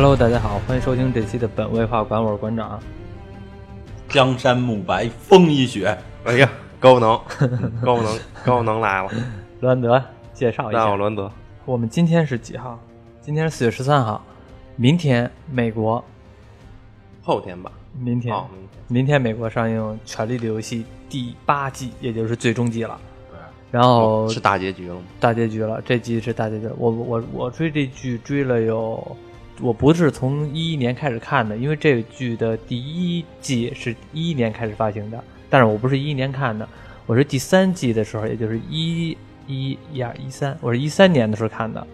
Hello，大家好，欢迎收听这期的本位话馆，我是馆长。江山暮白，风一雪。哎呀，高能，高能，高能来了！罗安德，介绍一下。大家好，罗安德。我们今天是几号？今天是四月十三号。明天美国，后天吧。明天，哦，明天。明天美国上映《权力的游戏》第八季，也就是最终季了。对。然后是大结局了吗？大结局了，这季是大结局。我我我追这剧追了有，我不是从一一年开始看的，因为这个剧的第一季是一一年开始发行的，但是我不是一一年看的，我是第三季的时候，也就是一一一二一三，我是一三年的时候看的。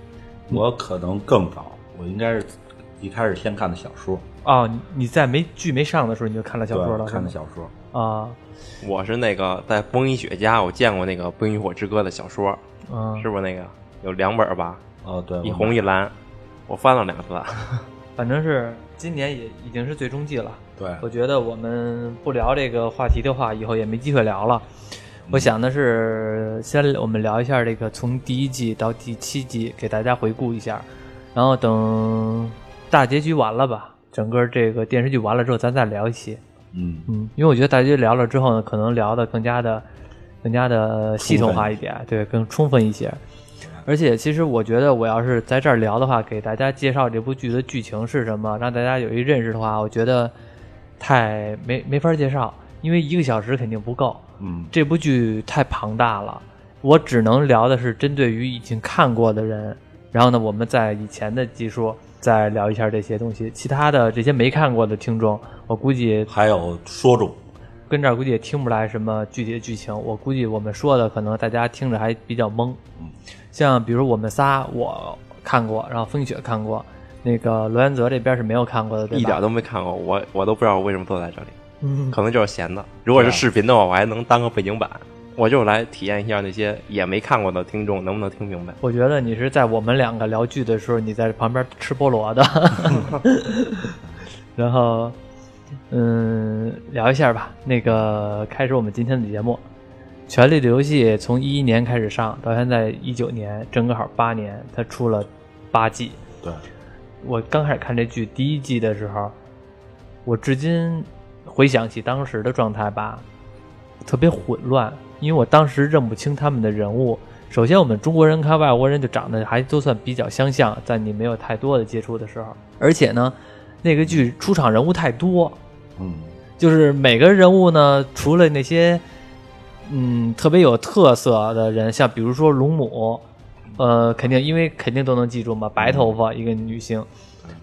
我可能更早，我应该是一开始先看的小说。哦，你在没剧没上的时候你就看了小说了？看的小说啊。我是那个在风衣雪家，我见过那个《冰与火之歌》的小说，嗯，是不是那个有两本吧？哦，对，一红一蓝，我翻了两次。反正是今年也已经是最终季了。对，我觉得我们不聊这个话题的话，以后也没机会聊了。我想的是，先我们聊一下这个从第一季到第七季，给大家回顾一下，然后等大结局完了吧，整个这个电视剧完了之后，咱再聊一期。嗯嗯，因为我觉得大家聊了之后呢，可能聊的更加的、更加的系统化一点，对，更充分一些。而且，其实我觉得，我要是在这儿聊的话，给大家介绍这部剧的剧情是什么，让大家有一认识的话，我觉得太没没法介绍，因为一个小时肯定不够。嗯，这部剧太庞大了，我只能聊的是针对于已经看过的人。然后呢，我们在以前的集数再聊一下这些东西。其他的这些没看过的听众，我估计还有说中，跟这儿估计也听不出来什么具体的剧情。我估计我们说的可能大家听着还比较懵。嗯，像比如我们仨，我看过，然后风雪看过，那个罗元泽这边是没有看过的，对吧？一点都没看过，我我都不知道我为什么坐在这里。嗯，可能就是闲的。如果是视频的话，我还能当个背景板。我就来体验一下那些也没看过的听众能不能听明白。我觉得你是在我们两个聊剧的时候，你在旁边吃菠萝的。然后，嗯，聊一下吧。那个开始我们今天的节目，《权力的游戏》从一一年开始上到现在一九年，正好八年，它出了八季。对，我刚开始看这剧第一季的时候，我至今回想起当时的状态吧，特别混乱。因为我当时认不清他们的人物。首先，我们中国人看外国人就长得还都算比较相像，在你没有太多的接触的时候。而且呢，那个剧出场人物太多，嗯，就是每个人物呢，除了那些嗯特别有特色的人，像比如说龙母，呃，肯定因为肯定都能记住嘛，白头发一个女性，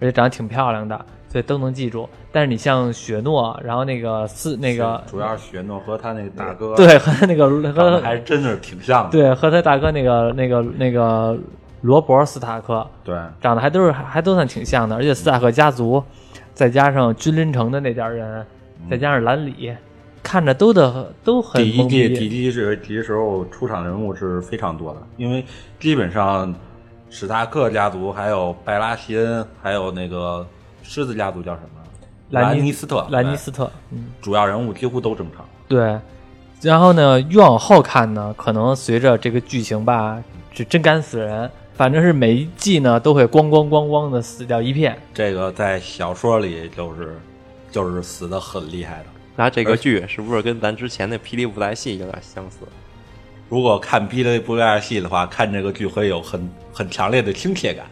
而且长得挺漂亮的。所以都能记住，但是你像雪诺，然后那个四那个，主要是雪诺和他那个大哥，对，和他那个和还真是挺像的，对，和他大哥那个那个那个罗伯斯塔克，对，长得还都是还都算挺像的，而且斯塔克家族，再加上君临城的那点人，再加上兰里，看着都的都很。第一季第一季是第一时候出场人物是非常多的，因为基本上史塔克家族还有拜拉席恩还有那个。狮子家族叫什么？兰尼斯特。兰尼斯特，嗯，主要人物几乎都正常。对，然后呢，越往后看呢，可能随着这个剧情吧，是真敢死人。反正是每一季呢，都会咣咣咣咣的死掉一片。这个在小说里就是就是死的很厉害的。那这个剧是不是跟咱之前的霹雳布袋戏有点相似？如果看霹雳布袋戏的话，看这个剧会有很很强烈的亲切感。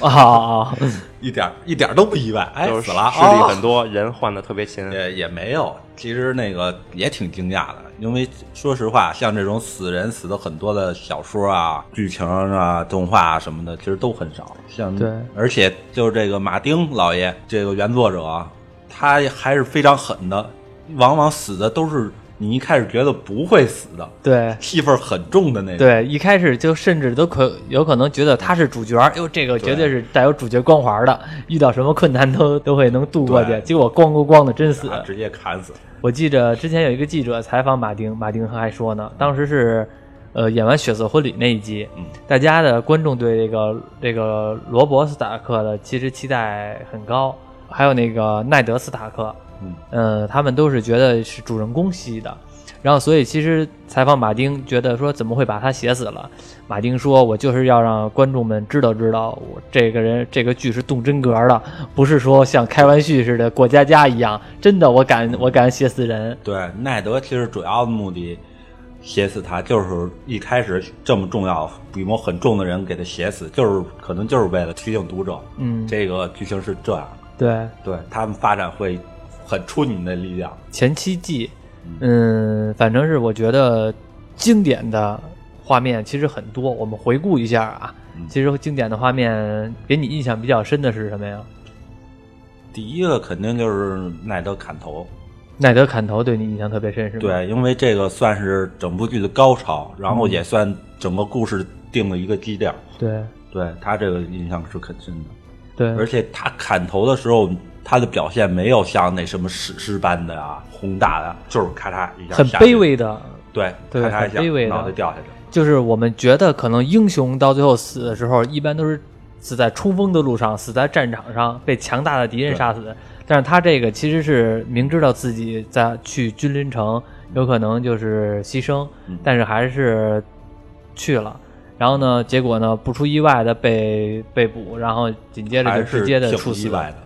啊，一点一点都不意外，哎，死了，势力很多人换的特别勤，也也没有，其实那个也挺惊讶的，因为说实话，像这种死人死的很多的小说啊、剧情啊、动画啊什么的，其实都很少。像对，而且就是这个马丁老爷这个原作者，他还是非常狠的，往往死的都是。你一开始觉得不会死的，对，戏份很重的那种，对，一开始就甚至都可有可能觉得他是主角，哟，这个绝对是带有主角光环的，遇到什么困难都 都会能度过去。结果咣咣咣的真死，直接砍死。我记着之前有一个记者采访马丁，马丁还说呢，当时是呃演完《血色婚礼》那一集，大家的观众对这个这个罗伯斯塔克的其实期待很高，还有那个奈德斯塔克。嗯，呃，他们都是觉得是主人公吸的，然后所以其实采访马丁，觉得说怎么会把他写死了？马丁说：“我就是要让观众们知道知道，我这个人这个剧是动真格的，不是说像开玩笑似的过家家一样，真的我敢我敢写死人。”对，奈德其实主要的目的写死他，就是一开始这么重要、笔墨很重的人给他写死，就是可能就是为了提醒读者，嗯，这个剧情是这样。对，对他们发展会很出你们的力量。前七季，嗯，反正是我觉得经典的画面其实很多。我们回顾一下啊，嗯其实经典的画面给你印象比较深的是什么呀？第一个肯定就是奈德砍头，奈德砍头对你印象特别深是吗？，对，因为这个算是整部剧的高潮，然后也算整个故事定了一个基调。对对他这个印象是很深的，对，而且他砍头的时候，他的表现没有像那什么史诗般的啊宏大的，就是咔嚓一下很卑，微的，对，对咔嚓一下很卑微的脑袋掉下去了。就是我们觉得可能英雄到最后死的时候，一般都是死在冲锋的路上，死在战场上，被强大的敌人杀死。但是他这个其实是明知道自己在去君临城有可能就是牺牲，嗯但是还是去了。然后呢，结果呢不出意外的被被捕，然后紧接着就直接的挺处死。意外的。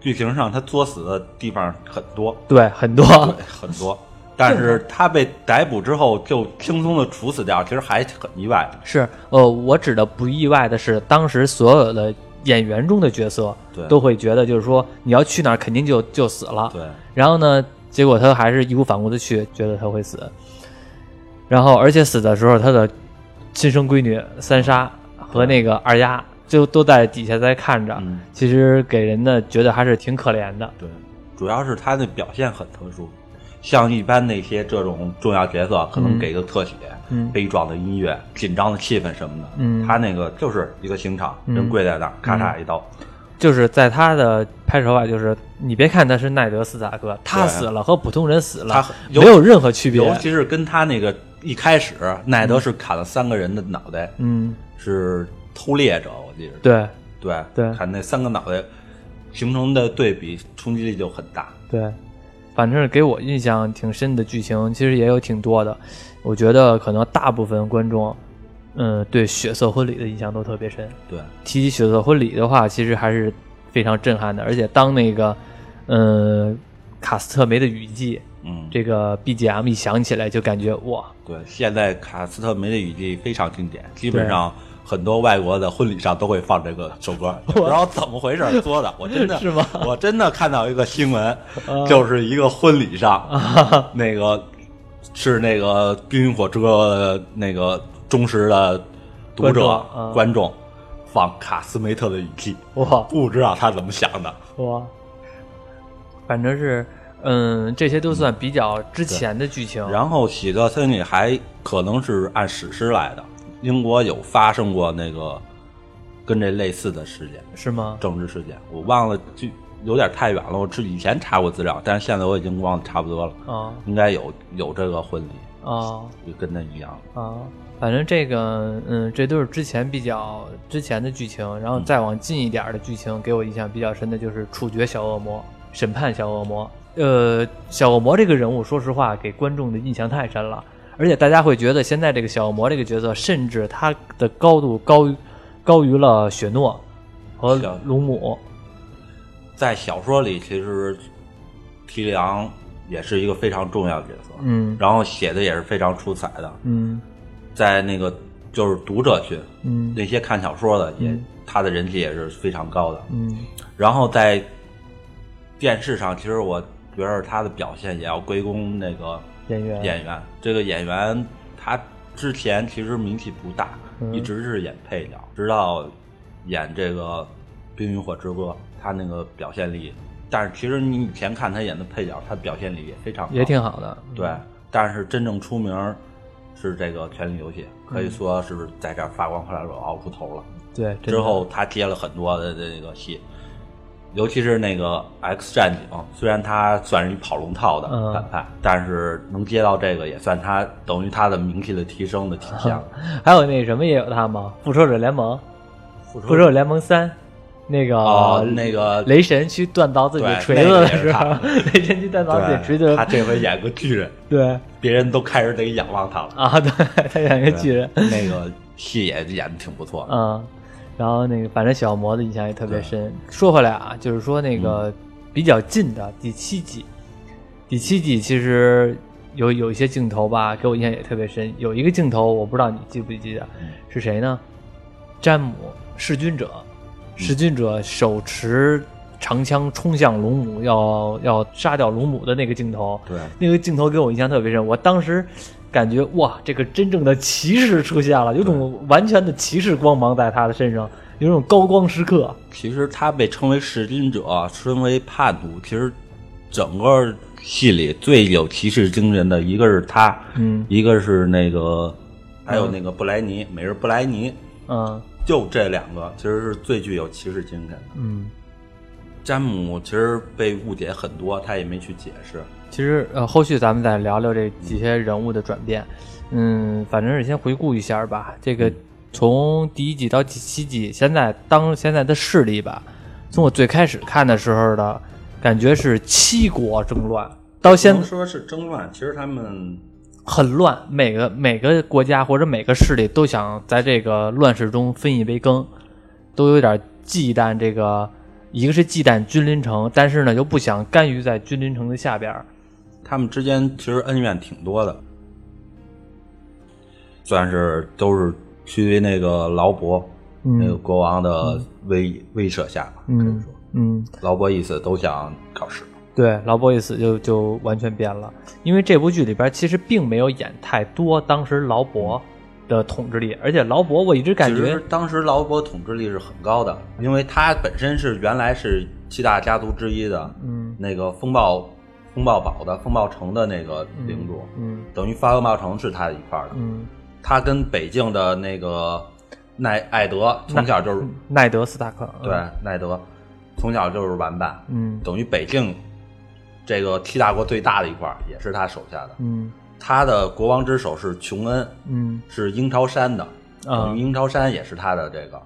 剧情上他作死的地方很多，对，很多对，很多。但是他被逮捕之后就轻松的处死掉，其实还很意外的。是呃，我指的不意外的是，当时所有的演员中的角色对都会觉得，就是说你要去哪儿肯定就就死了。对，然后呢，结果他还是义无反顾的去，觉得他会死。然后，而且死的时候，他的亲生闺女三杀和那个二丫就都在底下在看着，嗯，其实给人的觉得还是挺可怜的。对，主要是他的表现很特殊，像一般那些这种重要角色，可能嗯给个特写、嗯悲壮的音乐、紧张的气氛什么的。嗯他那个就是一个刑场，嗯人跪在那儿，咔嚓一刀。就是在他的拍摄手法，就是你别看他是奈德斯塔克，他对死了和普通人死了他没有任何区别。尤其是跟他那个一开始，奈德是砍了三个人的脑袋，嗯，是偷猎者，我记得。对对对砍那三个脑袋，形成的对比冲击力就很大。对，反正给我印象挺深的剧情，其实也有挺多的。我觉得可能大部分观众，嗯，对血色婚礼的印象都特别深。对，提起血色婚礼的话，其实还是非常震撼的。而且当那个，嗯，卡斯特梅的雨季嗯，这个 BGM 一响起来，就感觉哇，对，现在卡斯特梅的雨季非常经典，基本上很多外国的婚礼上都会放这个首歌，也不知道怎么回事做的，我真的 是吗？我真的看到一个新闻，就是一个婚礼上，那个是那个《冰与火之歌》那个忠实的读者啊。观众放卡斯梅特的雨季，哇。不知道他怎么想的。哇，反正是，嗯，这些都算比较之前的剧情。然后喜特森里还可能是按史诗来的，英国有发生过那个跟这类似的事件，是吗？政治事件，我忘了，就有点太远了。我之以前查过资料，但是现在我已经忘得差不多了。啊应该有有这个婚礼，啊就跟那一样。啊！反正这个，嗯，这都是之前比较之前的剧情，然后嗯再往近一点的剧情，给我印象比较深的就是处决小恶魔、审判小恶魔。呃，小恶魔这个人物，说实话，给观众的印象太深了，而且大家会觉得现在这个小恶魔这个角色，甚至他的高度高于高于了雪诺和小鲁姆。在小说里，其实提里昂也是一个非常重要的角色，嗯。然后写的也是非常出彩的。嗯。在那个就是读者群，嗯。那些看小说的也，嗯。他的人气也是非常高的。嗯。然后在电视上，其实我觉得他的表现也要归功那个演员演员。这个演员他之前其实名气不大，嗯一直是演配角，直到演这个《冰与火之歌》，他那个表现力。但是其实你以前看他演的配角，他表现力也非常好也挺好的。对。但是真正出名是这个《权力游戏》，可以说是在这儿发光发热熬出头了。对，之后他接了很多的这个戏，尤其是那个 X 战警，虽然他算是一跑龙套的嗯反派，但是能接到这个也算他等于他的名气的提升的体现了。还有那什么也有他吗？复仇者联盟，复复仇者联盟三，那个、哦，那个雷神去锻造自己对锤子的时那候，雷神去锻造自己锤子，他这回演个巨人，对别人都开始得仰望他了。啊，对，他演一个巨人，那个戏也演的挺不错的。嗯，然后那个反正小魔的印象也特别深。说回来啊，就是说那个比较近的第七集，第七集其实有有一些镜头吧，给我印象也特别深。有一个镜头我不知道你记不记得，是谁呢？詹姆弑君者，弑君者手持长枪冲向龙母，要要杀掉龙母的那个镜头。对，那个镜头给我印象特别深，我当时感觉哇，这个真正的骑士出现了，有种完全的骑士光芒在他的身上，有种高光时刻。其实他被称为弑君者，称为叛徒。其实整个戏里最有骑士精神的一个是他，嗯一个是那个，还有那个布莱尼，美日布莱尼，嗯就这两个其实是最具有骑士精神的。嗯，詹姆其实被误解很多，他也没去解释。其实呃，后续咱们再聊聊这几些人物的转变。嗯，反正是先回顾一下吧。这个从第一季到第七季，现在当现在的势力吧，从我最开始看的时候的感觉是七国争乱，到现不能说是争乱，其实他们很乱，每个每个国家或者每个势力都想在这个乱世中分一杯羹，都有点忌惮这个，一个是忌惮君临城，但是呢又不想甘于在君临城的下边儿。他们之间其实恩怨挺多的，算是都是趋于那个劳勃、那个国王的威、威慑下吧，可以嗯说，嗯，劳勃一死都想考试。对，劳勃一死就就完全变了，因为这部剧里边其实并没有演太多当时劳勃的统治力，而且劳勃我一直感其觉实当时劳勃统治力是很高的，因为他本身是原来是七大家族之一的，嗯。那个风暴风暴堡的风暴城的那个领主，嗯。等于发风暴城是他的一块儿的。嗯，他跟北境的那个奈艾德从小就是奈德斯塔克，嗯。对，奈德从小就是玩伴，嗯。等于北境这个七大国最大的一块儿也是他手下的。嗯。他的国王之首是琼恩，嗯。是鹰巢山的，啊。等于鹰巢山也是他的这个，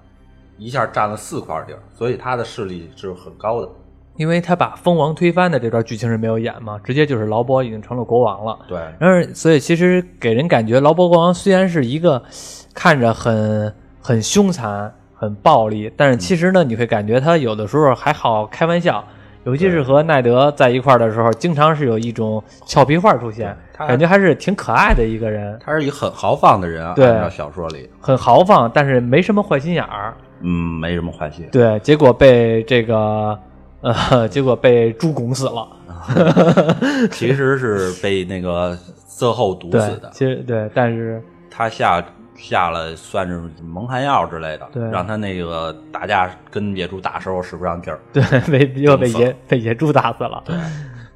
一下占了四块地儿，所以他的势力是很高的。因为他把蜂王推翻的这段剧情是没有演嘛，直接就是劳勃已经成了国王了。对，然而，所以其实给人感觉劳勃国王虽然是一个看着很很凶残、很暴力，但是其实呢，你会感觉他有的时候还好开玩笑，尤其是和奈德在一块儿的时候，经常是有一种俏皮话出现，感觉还是挺可爱的一个人，他是一个很豪放的人啊，对按照小说里，很豪放，但是没什么坏心眼儿。嗯，没什么坏心。对，结果被这个呃，结果被猪拱死了。其实是被那个色后毒死的，，其实对，但是他下下了算是蒙汗药之类的，对让他那个打架跟野猪打时候使不上劲儿。对 被又被野被野猪打死了。对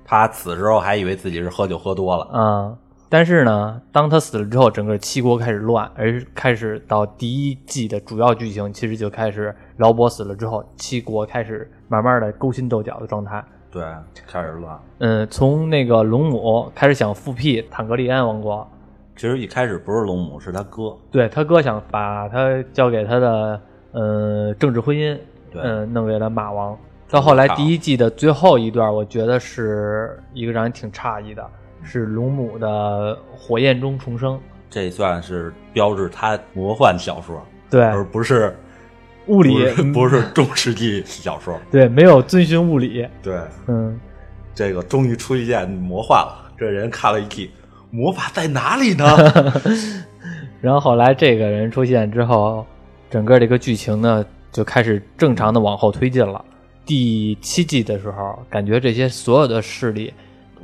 他此时候还以为自己是喝酒喝多了，啊、但是呢，当他死了之后，整个七国开始乱，而开始到第一季的主要剧情，其实就开始劳勃死了之后，七国开始慢慢的勾心斗角的状态。对，开始乱。嗯，从那个龙母开始想复辟坦格利安王国，其实一开始不是龙母，是他哥。对他哥想把他交给他的呃政治婚姻，对嗯、弄给了马王。到后来第一季的最后一段，我觉得是一个让人挺诧异的，是龙母的火焰中重生。这算是标志他魔幻小说，对，而不是物理不是中世纪小说。对，没有遵循物理。对，嗯，这个终于出一件魔幻了。这人看了一季，魔法在哪里呢？然后后来这个人出现之后，整个这个剧情呢就开始正常的往后推进了。第七季的时候，感觉这些所有的势力，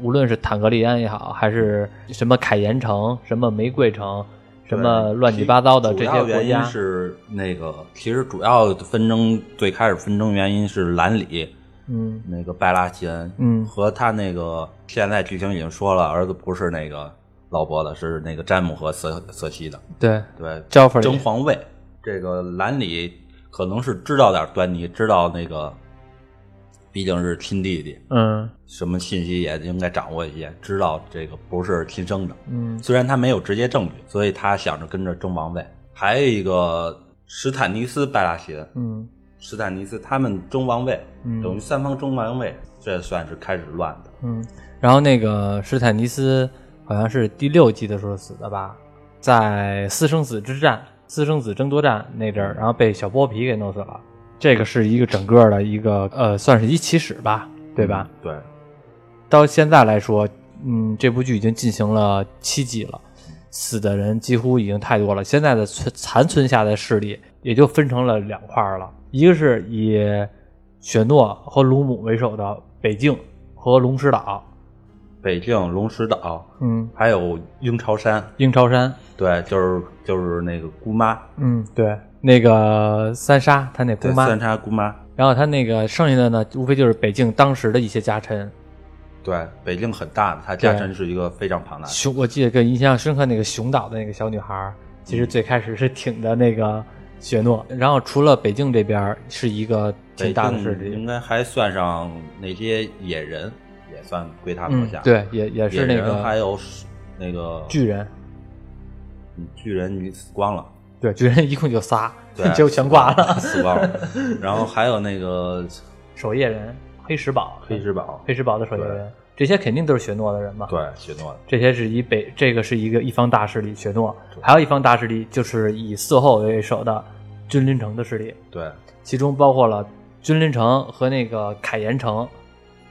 无论是坦格利安也好，还是什么凯岩城、什么玫瑰城、什么乱七八糟的这些国家，是那个，其实主要纷争最开始纷争原因是兰里嗯那个拜拉席恩，嗯和他那个现在剧情已经说了，儿子不是那个老伯的，是那个詹姆和瑟瑟西的，对，对，争皇位。这个兰里可能是知道点端倪，知道那个毕竟是亲弟弟，嗯什么信息也应该掌握一些，知道这个不是亲生的。嗯虽然他没有直接证据，所以他想着跟着争王位。还有一个史坦尼斯·拜拉席恩，嗯史坦尼斯他们争王位，嗯等于三方争王位，这算是开始乱的。嗯，然后那个史坦尼斯好像是第六季的时候死的吧，在私生子之战、私生子争夺战那阵儿，然后被小剥皮给弄死了。这个是一个整个的一个呃，算是一起始吧，对吧？对，到现在来说，嗯，这部剧已经进行了七季了，死的人几乎已经太多了。现在的存残存下的势力也就分成了两块了，一个是以雪诺和鲁姆为首的北境和龙石岛，北境龙石岛，嗯，还有鹰巢山，鹰巢山，对，就是就是那个姑妈，嗯，对，那个三沙他那姑妈，三杀姑妈，然后他那个剩下的呢，无非就是北境当时的一些家臣。对，北境很大的，它家臣是一个非常庞大的。熊，我记得跟印象深刻那个熊岛的那个小女孩，其实最开始是挺的那个雪诺，然后除了北境这边是一个挺大的势力，应该还算上那些野人，也算归他们嗯。，，对，也也是那个还有那个巨人，嗯巨人，你死光了。对，巨人一共就仨，对，就全挂了。死光了。然后还有那个守夜人、黑石堡、黑石堡，黑石堡的守夜人，这些肯定都是雪诺的人嘛。对，雪诺的，这些是以北，这个是一个一方大势力雪诺，还有一方大势力就是以四后为首的君临城的势力，对，其中包括了君临城和那个凯岩城，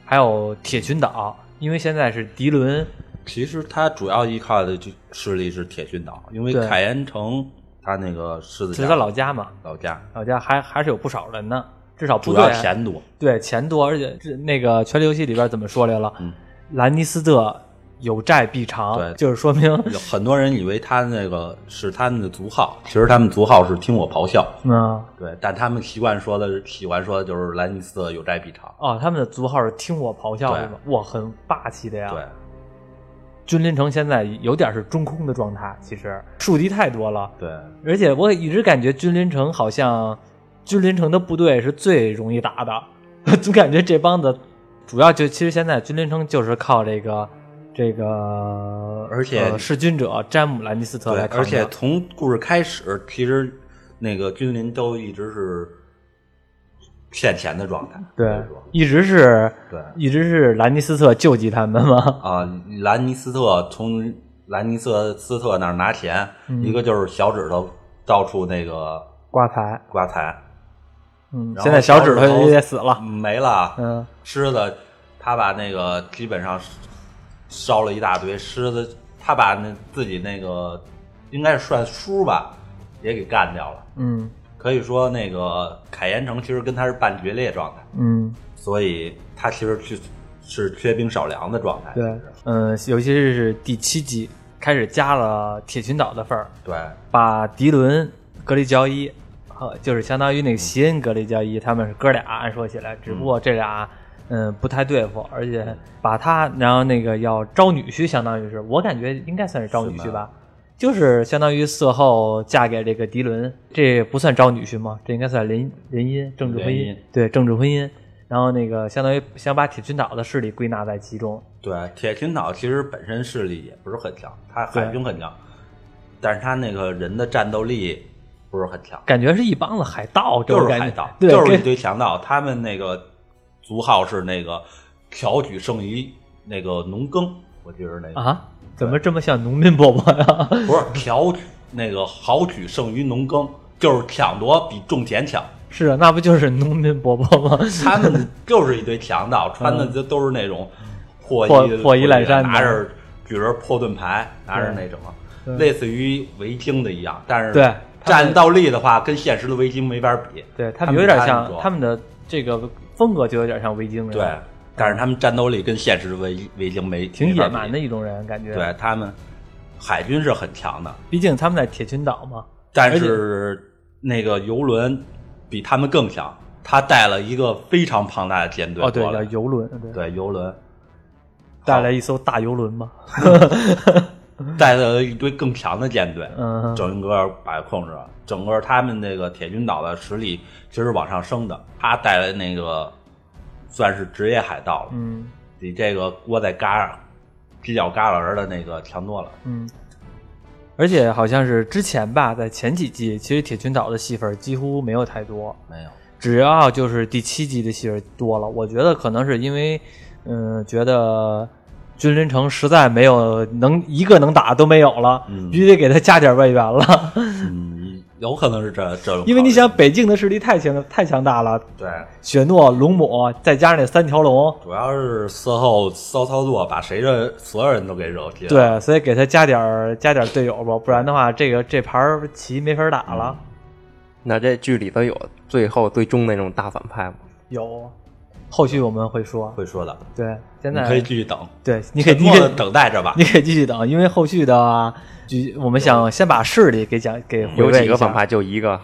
还有铁群岛。因为现在是迪伦，其实他主要依靠的就势力是铁群岛，因为凯岩城他那个狮子这是他老家嘛，老家，老家还还是有不少人呢，至少不主队要钱多。对钱多，而且这那个《权力游戏》里边怎么说来了？嗯兰尼斯特有债必偿，对就是说明有很多人以为他那个是他们的族号，其实他们族号是听我咆哮。嗯对，但他们习惯说的喜欢说的就是兰尼斯特有债必偿。哦，他们的族号是听我咆哮对是吗？哇，很霸气的呀。对，君临城现在有点是中空的状态，其实树敌太多了，对，而且我一直感觉君临城好像君临城的部队是最容易打的，总感觉这帮子主要就其实现在君临城就是靠这个这个，而且呃弑君者詹姆兰尼斯特，而且从故事开始，其实那个君临都一直是欠钱的状态。对一直是对一直是兰尼斯特救济他们嘛，啊，兰尼斯特从兰尼斯斯特那儿拿钱，嗯一个就是小指头到处那个刮财，刮财，嗯，现在小指头头也死了，没了。嗯狮子他把那个基本上烧了一大堆，狮子他把那自己那个应该是算叔吧，也给干掉了。嗯可以说，那个凯岩城其实跟他是半决裂状态，嗯。所以他其实是是缺兵少粮的状态。对，嗯，尤其是第七集开始加了铁群岛的份儿，对把迪伦、格雷焦伊，和就是相当于那个席恩、格雷焦伊，他们是哥俩。按说起来，只不过这俩嗯不太对付，而且把他，然后那个要招女婿，相当于是我感觉应该算是招女婿吧。就是相当于色后嫁给这个迪伦，这不算招女婿吗？这应该算联联姻，政治婚姻对政治婚姻。然后那个相当于想把铁群岛的势力归纳在其中，对，铁群岛其实本身势力也不是很强，他海军很强，但是他那个人的战斗力不是很强，感觉是一帮子海盗，就是海盗，就是一堆强盗。他们那个族号是那个巧举剩余那个农耕，我记得那个、啊，怎么这么像农民伯伯呀？不是挑举那个好取胜于农耕，就是抢夺比种田强。是啊，那不就是农民伯伯吗？他们就是一堆强盗，穿的就都是那种破破衣破衣烂衫拿着举着破盾牌，拿着那种对类似于维京的一样，但是对战斗力的话，跟现实的维京没法比。对他他们们有点像他们他们的这个风格就有点像维京人，对，但是他们战斗力跟现实的维维京没挺野蛮的一种人，感觉。对他们海军是很强的，毕竟他们在铁群岛嘛。但是那个游轮比他们更强，他带了一个非常庞大的舰队哦，对，游轮，对，对游轮带来一艘大游轮嘛。带了一堆更强的舰队，嗯，整个把控制了。整个他们那个铁群岛的实力其实往上升的，他带来那个算是职业海盗了，嗯比这个窝在旮旯犄角旮旯的那个强多了。嗯。而且好像是之前吧，在前几季，其实铁群岛的戏份几乎没有太多。没有，只要就是第七集的戏份多了，我觉得可能是因为，嗯，觉得君临城实在没有能一个能打都没有了，嗯必须得给他加点外援了。嗯，有可能是这这种，因为你想，北境的势力太强太强大了，对，雪诺、龙母，再加上那三条龙，主要是事后骚操作，把谁的所有人都给惹急了。对，所以给他加点加点队友吧，不然的话，这个这盘儿棋没法打了。那这剧里头有最后最终那种大反派吗？有，后续我们会说。会说的，对，现在你可以继续等，对，你可以沉默的你可以等待着吧。你可以继续等，因为后续的话，就我们想先把势力给讲给回有味一下几个反派？就一个，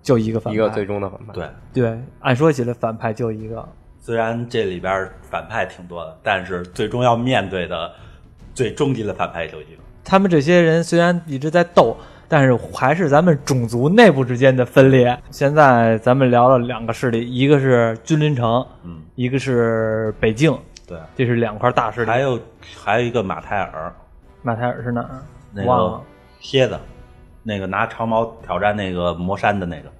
就一个反派，一个最终的反派。对，对，按说起来反派就一个，虽然这里边反派挺多的，但是最终要面对的最终极的反派就一个。他们这些人虽然一直在斗，但是还是咱们种族内部之间的分裂。现在咱们聊了两个势力，一个是君临城，嗯，一个是北境，对，这是两块大势力。还有还有一个马泰尔，马泰尔是哪儿？那忘了个蝎子，那个拿长矛挑战那个魔山的那个。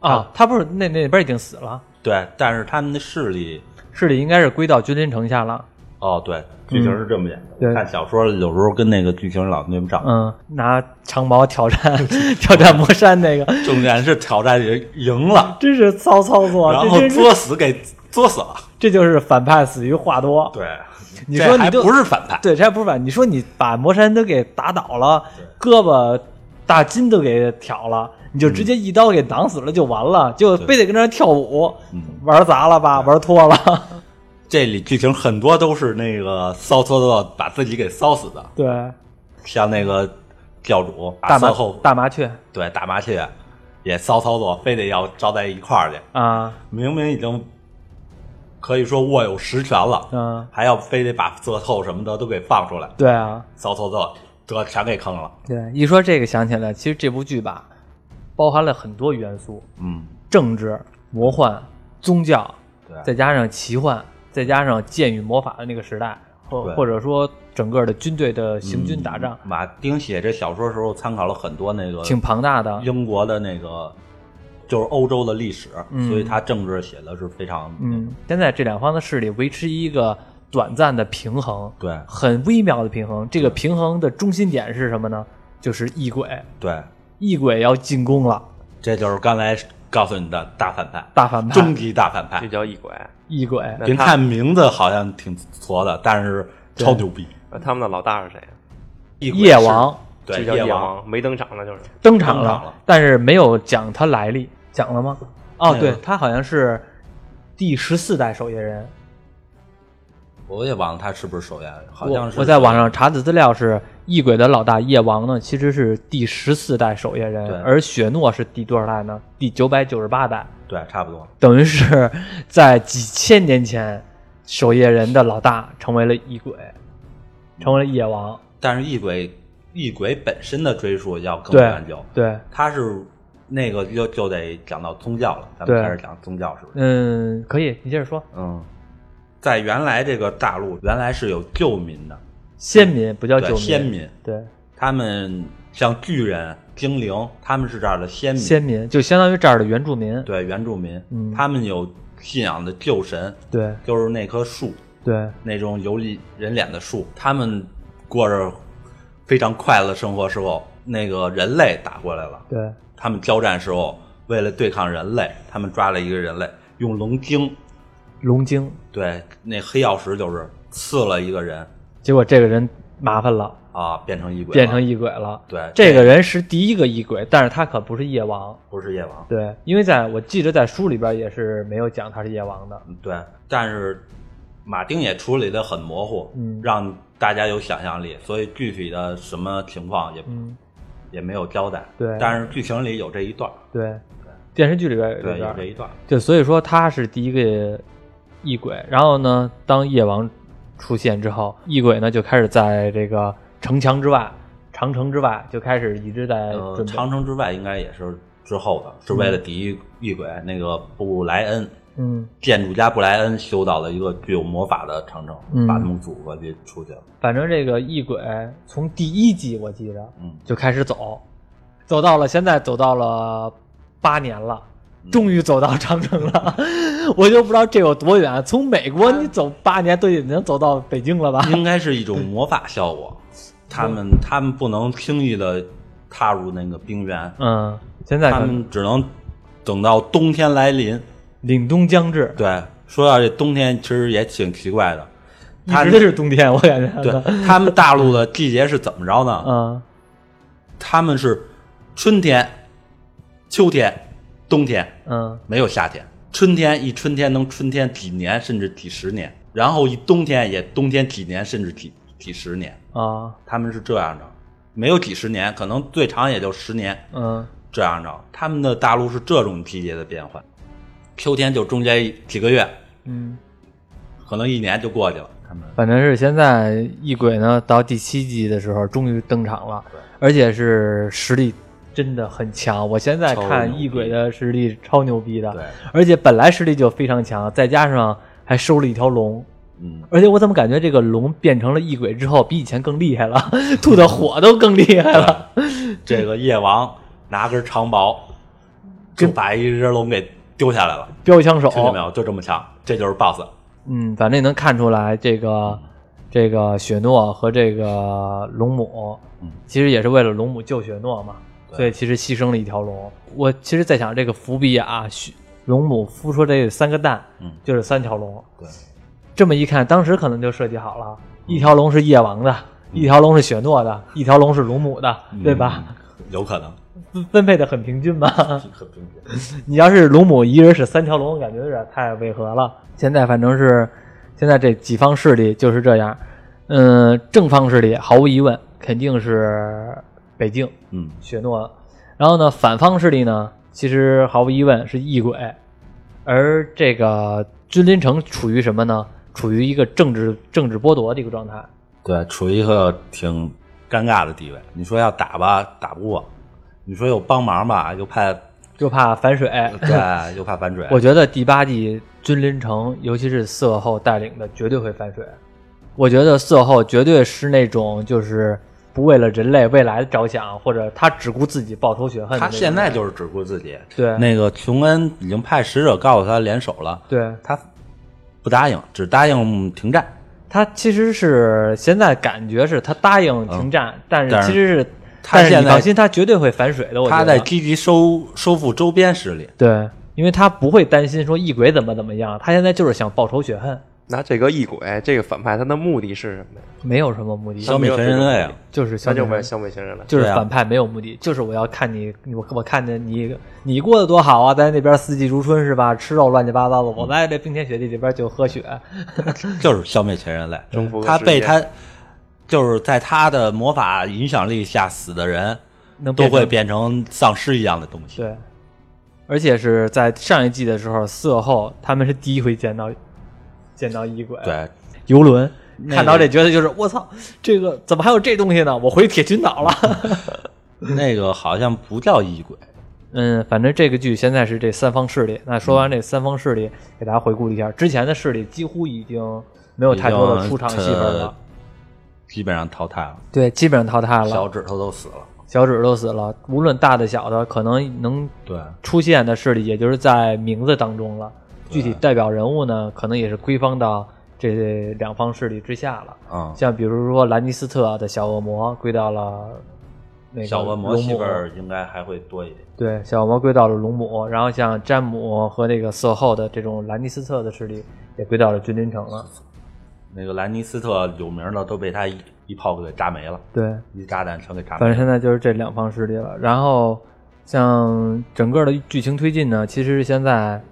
啊，他不是那那边已经死了，对，但是他们的势力，势力应该是归到君临城下了。哦，对，剧情是这么演的。看小说有时候跟那个剧情老对不上。嗯，拿长矛挑战挑战魔山那个，重点是挑战赢赢了，真是骚操作，然后作死给作死了。这就是反派死于话多。对，你说你就不是反派？对，这还不是反，你说你把魔山都给打倒了，胳膊大筋都给挑了，你就直接一刀给挡死了就完了，就非得跟那儿跳舞，嗯玩砸了吧，玩脱了。这里剧情很多都是那个骚操作把自己给骚死的，对，像那个教主大麻色后大麻雀。对大麻雀也骚操作，非得要招在一块儿去，啊，明明已经可以说握有实权了，嗯，还要非得把色透什么的都给放出来，对啊，骚操作得全给坑了。对，一说这个想起来，其实这部剧吧，包含了很多元素，嗯，政治、魔幻、宗教，对，再加上奇幻，再加上剑与魔法的那个时代，或或者说整个的军队的行军打仗，马丁写这小说的时候参考了很多那个挺庞大的。英国的那个就是欧洲的历史，嗯所以他政治写的是非常嗯，现在这两方的势力维持一个短暂的平衡，对很微妙的平衡。这个平衡的中心点是什么呢？就是异鬼，对，异鬼要进攻了，这就是刚才告诉你的大反派，大反派终极大反派这。叫异鬼。异鬼。那他别看名字好像挺矬的，但是超牛逼。那他们的老大是谁啊？夜王对夜王，没登场的就是。登场了，登场了但是没有讲他来历，讲了吗？哦，对他好像是第十四代守夜人。我也忘了他是不是首页，好像是我我在网上查的资料是，异鬼的老大夜王呢，其实是第十四代守夜人对，而雪诺是第多少代呢？第九百九十八代，对差不多。等于是在几千年前，守夜人的老大成为了异鬼，成为了夜王。但是异鬼异鬼本身的追溯要更对研究，对，他是那个就就得讲到宗教了，咱们开始讲宗教是不是？嗯，可以，你接着说。嗯，在原来这个大陆，原来是有旧民的，先民不叫旧民，先民，对，他们像巨人、精灵，他们是这儿的先民，先民就相当于这儿的原住民。对原住民，嗯。他们有信仰的旧神，对。就是那棵树，对。那种有人脸的树，他们过着非常快乐的生活时候，那个人类打过来了，对。他们交战时候，为了对抗人类，他们抓了一个人类，用龙精，龙晶，对，那黑曜石就是刺了一个人。结果这个人麻烦了，啊，变成异鬼了，变成异鬼了。对这个人是第一个异鬼，但是他可不是夜王。不是夜王，对，因为在我记得在书里边也是没有讲他是夜王的。嗯对，但是马丁也处理的很模糊，嗯。让大家有想象力，所以具体的什么情况也、嗯，也没有交代。对。但是剧情里有这一段，对，电视剧里边有对，这一段。就所以说他是第一个异鬼。然后呢，当夜王出现之后，异鬼呢就开始在这个城墙之外、长城之外就开始一直在呃，准备。长城之外应该也是之后的，是为了抵御异鬼。那个布莱恩嗯，建筑家布莱恩修到了一个具有魔法的长城，嗯把他们组合就出去了。反正这个异鬼从第一集我记着嗯，就开始走，走到了现在走到了八年了，终于走到长城了，我就不知道这有多远。从美国你走八年都得能走到北京了吧？应该是一种魔法效果，他们他们不能轻易的踏入那个冰原，嗯，现在他们只能等到冬天来临。凛冬将至，对，说到这冬天，其实也挺奇怪的。一直是冬天，我感觉。对他们大陆的季节是怎么着呢？嗯他们是春天、秋天、冬天，嗯。没有夏天。春天一春天能春天几年甚至几十年，然后一冬天也冬天几年甚至几几十年。啊他们是这样的，没有几十年，可能最长也就十年。嗯。这样的。他们的大陆是这种季节的变换，秋天就中间几个月，嗯，可能一年就过去了。他们。反正是现在异鬼呢，到第七季的时候终于登场了，而且是实力真的很强。我现在看异鬼的实力超牛逼的，对，而且本来实力就非常强，再加上还收了一条龙。嗯，而且我怎么感觉这个龙变成了异鬼之后，比以前更厉害了，吐的火都更厉害了。这个夜王拿根长矛就把一只龙给丢下来了，标枪手，听见没有？就这么强，这就是 BOSS。嗯，反正也能看出来，这个这个雪诺和这个龙母，嗯其实也是为了龙母救雪诺嘛，对所以其实牺牲了一条龙。我其实在想，这个伏笔啊，雪龙母孵出这三个蛋，嗯就是三条龙。对，这么一看，当时可能就设计好了，一条龙是夜王的，一条龙是雪诺的，一条龙是龙母的，对吧？嗯？有可能。分分配的很平均吧。很平均你要是龙母一人使三条龙，感觉有点太违和了。现在反正是现在这几方势力就是这样。嗯，正方势力毫无疑问肯定是北境嗯，雪诺，然后呢，反方势力呢，其实毫无疑问是异鬼，而这个君临城处于什么呢？处于一个政治政治剥夺的一个状态。对，处于一个挺尴尬的地位。你说要打吧，打不过；你说有帮忙吧，又怕又怕反水。对，又怕反水。我觉得第八季君临城，尤其是色后带领的，绝对会反水。我觉得色后绝对是那种就是不为了人类未来着想，或者他只顾自己报仇雪恨他。现在就是只顾自己。对那个琼恩已经派使者告诉他联手了，对他不答应，只答应停战。他其实是现在感觉是他答应停战，但嗯但是是其实是他现在但是你放心，他绝对会反水的。他在积极收收复周边势力。对，因为他不会担心说异鬼怎么怎么样，他现在就是想报仇雪恨，那这个异鬼这个反派他的目的是什么呀？没有什么目的，消灭全人类啊！就是消灭消灭全人类。就是反派没有目的，就是我要看你，我我看见你你过得多好啊，在那边四季如春是吧？吃肉乱七八糟的，我在这冰天雪地里边就喝血。就是消灭全人类。征服世界他被他就是在他的魔法影响力下死的人，能变成都会变成丧尸一样的东西。对，而且是在上一季的时候，色后他们是第一回见到见到异鬼，对，游轮。看到这觉得就是我操，这个怎么还有这东西呢？我回铁群岛了。那个好像不叫异鬼，嗯，反正这个剧现在是这三方势力。那说完这三方势力，给大家回顾一下，之前的势力几乎已经没有太多的出场戏份了。基本上淘汰了，对，基本上淘汰了。小指头都死了。小指都死了，无论大的小的，可能能对，出现的势力，也就是在名字当中了。具体代表人物呢，可能也是归方到这两方势力之下了。嗯，像比如说兰尼斯特的小恶魔归到了那个小恶魔龙母戏份，儿应该还会多一点。对，小恶魔归到了龙母，然后像詹姆和那个色后的这种兰尼斯特的势力也归到了君临城了。那个兰尼斯特有名的都被他一一炮给炸没了，对，一炸弹全给炸反正。现在就是这两方势力了。然后像整个的剧情推进呢，其实现在，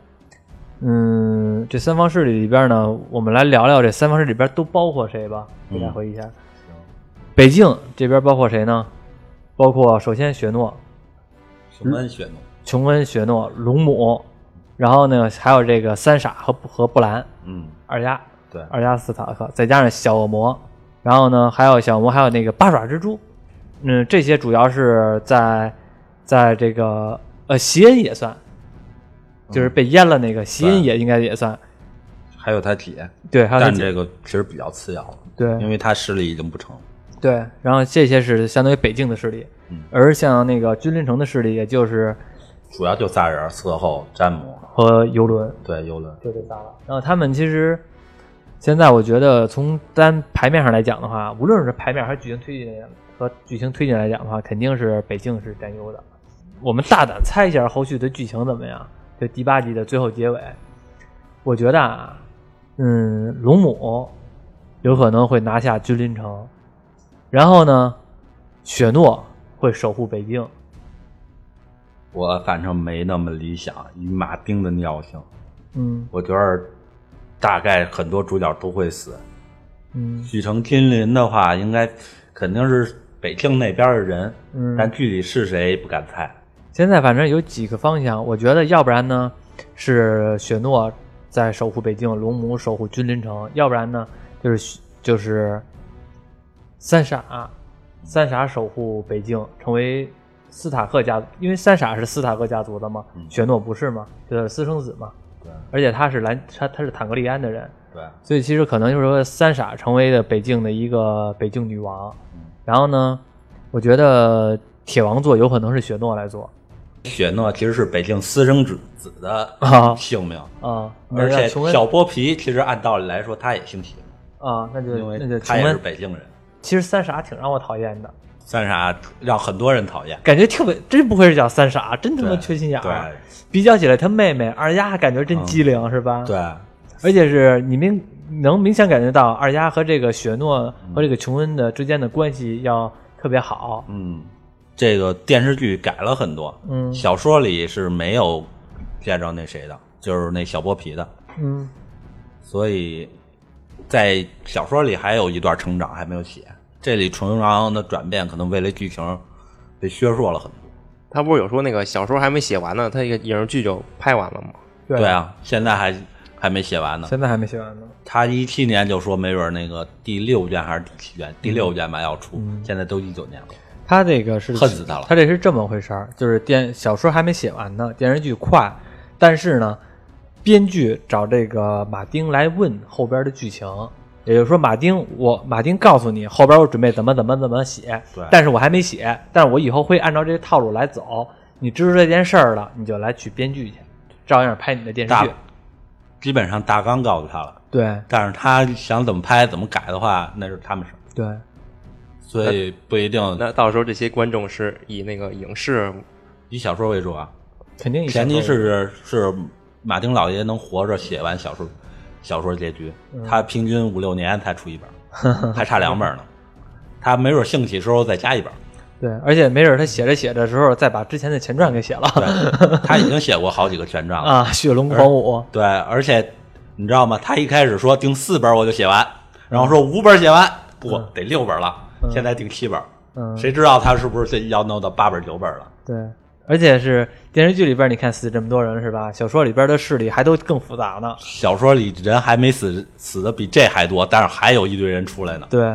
嗯，这三方势力里边呢，我们来聊聊这三方势力里边都包括谁吧，给大家回忆一下。北境这边包括谁呢？包括首先雪诺、什么雪诺？琼恩、雪诺、龙母，然后呢还有这个三傻和和布兰嗯，二丫，对，二丫斯塔克，再加上小恶魔，然后呢，还有小恶魔，还有那个八爪蜘蛛，嗯，这些主要是在在这个呃席恩也算，就是被淹了那个席恩也应该也算，还有他姐，对，但这个其实比较次要了，因为他势力已经不成。对，然后这些是相当于北境的势力，嗯而像那个君临城的势力，也就是主要就仨人，色后、詹姆，和游轮，对游轮。就这仨了。然后他们其实现在我觉得从单牌面上来讲的话，无论是牌面还是剧情推进和剧情推进来讲的话，肯定是北境是占优的。我们大胆猜一下后续的剧情怎么样？就第八集的最后结尾，我觉得啊，嗯，龙母有可能会拿下君临城，然后呢，雪诺会守护北京。我反正没那么理想，以马丁的尿性，嗯我觉得大概很多主角都会死。嗯继承君临的话，应该肯定是北境那边的人，嗯，但具体是谁不敢猜。现在反正有几个方向，我觉得要不然呢是雪诺在守护北京，龙母守护君临城，要不然呢就是就是三傻，三傻守护北京，成为斯塔克家族，因为三傻是斯塔克家族的嘛，嗯雪诺不是嘛，就是私生子嘛，对而且他是兰他他是坦格利安的人，对，所以其实可能就是说三傻成为了北境的一个北境女王，然后呢，我觉得铁王座有可能是雪诺来做。雪诺其实是北京私生子子的啊性命，啊，而且小剥皮其实按道理来说他也姓雪，啊，那就因为那就他也是。北京人。其实三傻挺让我讨厌的，三傻让很多人讨厌，感觉特别真不愧是叫三傻，真他妈缺心眼对儿。比较起来，他妹妹二丫感觉真机灵，是吧？。对，而且是你明能明显感觉到二丫和这个雪诺和这个琼恩的之间的关系要特别好。嗯，这个电视剧改了很多，嗯小说里是没有见着那谁的，就是那小剥皮的，嗯所以在小说里还有一段成长还没有写。这里纯阳的转变可能为了剧情被削弱了很多。他不是有说那个小说还没写完呢，他一个影视剧就拍完了吗？对对，啊，现在还还没写完呢。现在还没写完呢。他一七年就说没准那个第六卷还是第七卷，第六卷吧要出，现在都一九年了。他这个是恨死他了。他这是这么回事儿，就是电小说还没写完呢，电视剧快，但是呢，编剧找这个马丁来问后边的剧情，也就是说，马丁我马丁告诉你后边我准备怎么怎么怎么写，对。但是我还没写，但是我以后会按照这个套路来走。你知道这件事儿了，你就来取编剧去，照样拍你的电视剧。基本上大纲告诉他了，对。但是他想怎么拍怎么改的话，那是他们事儿，对，所以不一定那到时候这些观众是以那个影视以小说为主啊。肯定以前提小说为是是马丁老爷能活着写完小说小说结局，他平均五六年才出一本，还差两本呢。他没准兴起时候再加一本。对，而且没准他写着写着时候再把之前的前传给写了对，他已经写过好几个前传了。啊，血龙狂舞。对，而且你知道吗？他一开始说定四本我就写完，然后说五本写完，不得六本了，现在定七本，嗯，谁知道他是不是要弄到八本九本了？对，而且是电视剧里边，你看死这么多人是吧？小说里边的势力还都更复杂呢。小说里人还没死，死的比这还多，但是还有一堆人出来呢。对，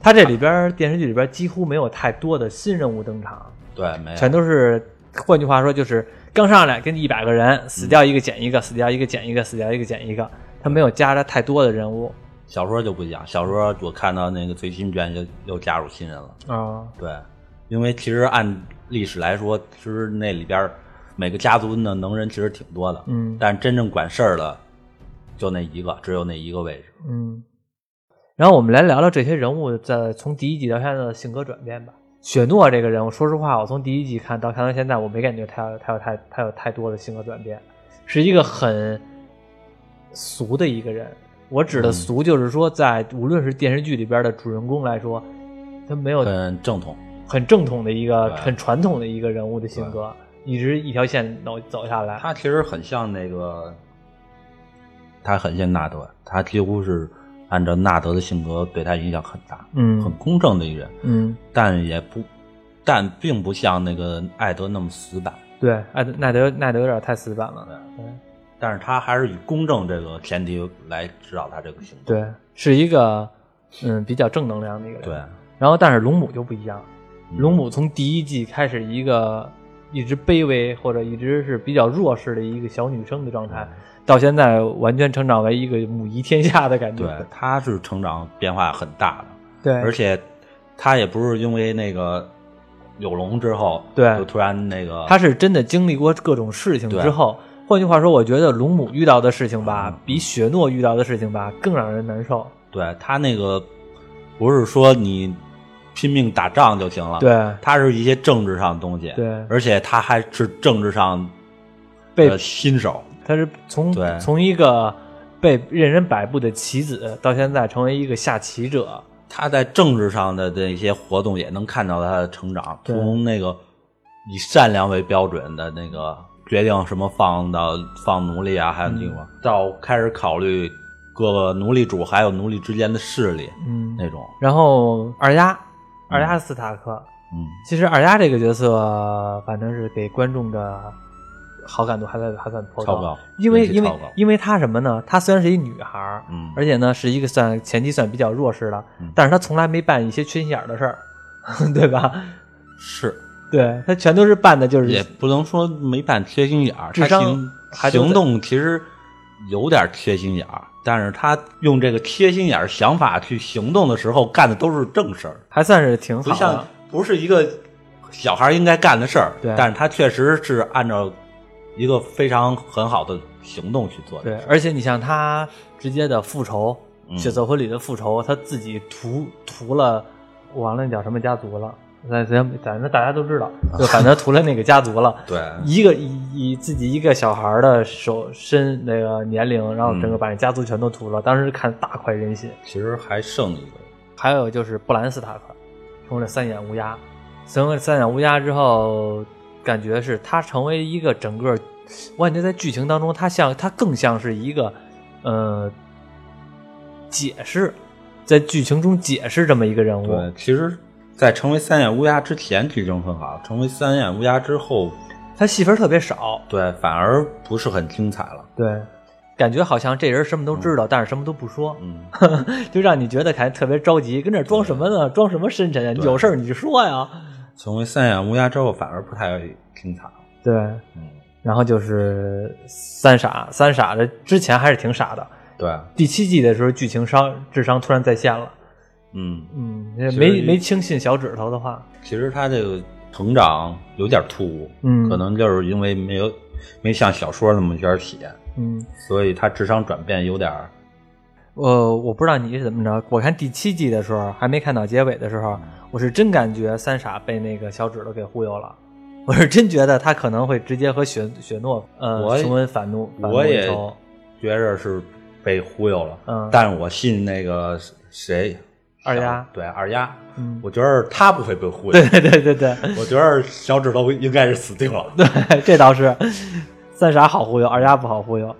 他这里边电视剧里边几乎没有太多的新人物登场，对，没有全都是，换句话说就是刚上来跟一百个人死掉一个减一个，死掉一个减一个，死掉一个减一个，他没有加了太多的人物小说就不一样，小说我看到那个最新卷又又加入新人了。啊。对，因为其实按历史来说，其实那里边每个家族的能人其实挺多的，嗯但真正管事儿的就那一个，只有那一个位置。嗯，然后我们来聊聊这些人物在从第一集到现在的性格转变吧。雪诺这个人我，说实话，我从第一集看到看到现在，我没感觉他有他有太他有太多的性格转变，是一个很俗的一个人。我指的嗯俗，就是说在无论是电视剧里边的主人公来说，他没有很正统，很正统的一个很传统的一个人物的性格，一直一条线走走下来。他其实很像那个，他很像纳德，他几乎是按照纳德的性格对他影响很大，嗯很公正的一个人，嗯，但也不，但并不像那个艾德那么死板，对，艾德奈德奈德有点太死板了。对嗯但是他还是以公正这个前提来指导他这个行动。对，是一个嗯比较正能量的一个人。对，然后但是龙母就不一样，嗯龙母从第一季开始一个一直卑微或者一直是比较弱势的一个小女生的状态，到现在完全成长为一个母仪天下的感觉。对，她是成长变化很大的，对，而且她也不是因为那个有龙之后，对就突然那个他是真的经历过各种事情之后，换句话说，我觉得龙母遇到的事情吧嗯，比雪诺遇到的事情吧更让人难受。对他那个不是说你拼命打仗就行了，，对，他是一些政治上的东西，对而且他还是政治上新手，他是从从一个被任人摆布的棋子，到现在成为一个下棋者。他在政治上的这些活动也能看到他的成长，从那个以善良为标准的那个决定什么放到放奴隶啊，还有那个、到开始考虑各个奴隶主还有奴隶之间的势力嗯，那种，然后二丫，二丫斯塔克，嗯，其实二丫这个角色，反正是给观众的好感度还算还算颇超高因为因为因为她什么呢？她虽然是一女孩儿，嗯。而且呢是一个算前期算比较弱势的，嗯。但是她从来没办一些缺心眼儿的事儿，对吧？是对他全都是办的就是也不能说没办缺心眼儿，智商他行动其实有点缺心眼儿，但是他用这个缺心眼儿想法去行动的时候，干的都是正事儿，还算是挺不像好的。不是一个小孩应该干的事儿。对但是他确实是按照一个非常很好的行动去做的。对，而且你像他直接的复仇，嗯血色婚礼的复仇，他自己屠屠了，我忘了那叫什么家族了。咱咱咱正大家都知道，就反正屠了那个家族了。对一个以以自己一个小孩的手身那个年龄，然后整个嗯把那家族全都屠了，当时看大快人心。其实还剩一个，还有就是布兰斯塔克成为了三眼乌鸦，成为三眼乌鸦之后，感觉是他成为一个整个，我感觉在剧情当中，他像他更像是一个呃解释，在剧情中解释这么一个人物。对，其实，在成为三眼乌鸦之前剧情很好，成为三眼乌鸦之后，他戏份特别少，对，反而不是很精彩了。对，感觉好像这人什么都知道，但是什么都不说。嗯，就让你觉得感觉特别着急，跟这儿装什么呢？装什么深沉呀？有事儿你就说呀。成为三眼乌鸦之后，反而不太精彩了。对，嗯，然后就是三傻，三傻的之前还是挺傻的。对，第七季的时候，剧情商智商突然在线了。嗯，嗯，实没没轻信小指头的话，其实他这个成长有点突兀，嗯可能就是因为没有没像小说那么点写，嗯，所以他智商转变有点儿我我不知道你是怎么着。我看第七季的时候，还没看到结尾的时候，我是真感觉三傻被那个小指头给忽悠了。我是真觉得他可能会直接和雪雪诺呃重温反怒，我也觉着是被忽悠了，嗯但是我信那个谁二丫对二丫，嗯。我觉得他不会被忽悠，对对对对。对 我觉得小指头应该是死定了。对，这倒是。三傻好忽悠，二丫不好忽悠。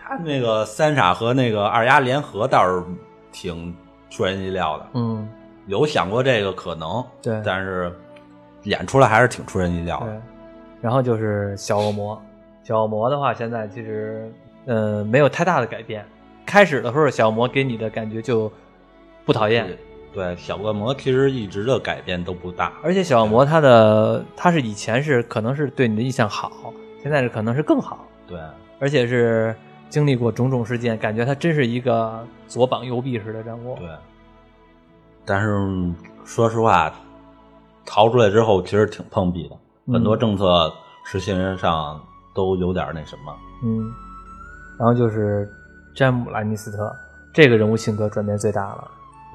他那个三傻和那个二丫联合倒是挺出人意料的，嗯，有想过这个可能，对。但是演出来还是挺出人意料对。的。，然后就是小恶魔，小恶魔的话，现在其实呃没有太大的改变。开始的时候，小恶魔给你的感觉就不讨厌，对，小恶魔其实一直的改变都不大，而且小恶魔他的他是以前是可能是对你的印象好，现在是可能是更好，对，而且是经历过种种事件，感觉他真是一个左膀右臂似的人物。对。但是说实话，逃出来之后其实挺碰壁的，嗯很多政策实行上都有点那什么。嗯，然后就是詹姆·兰尼斯特这个人物性格转变最大了。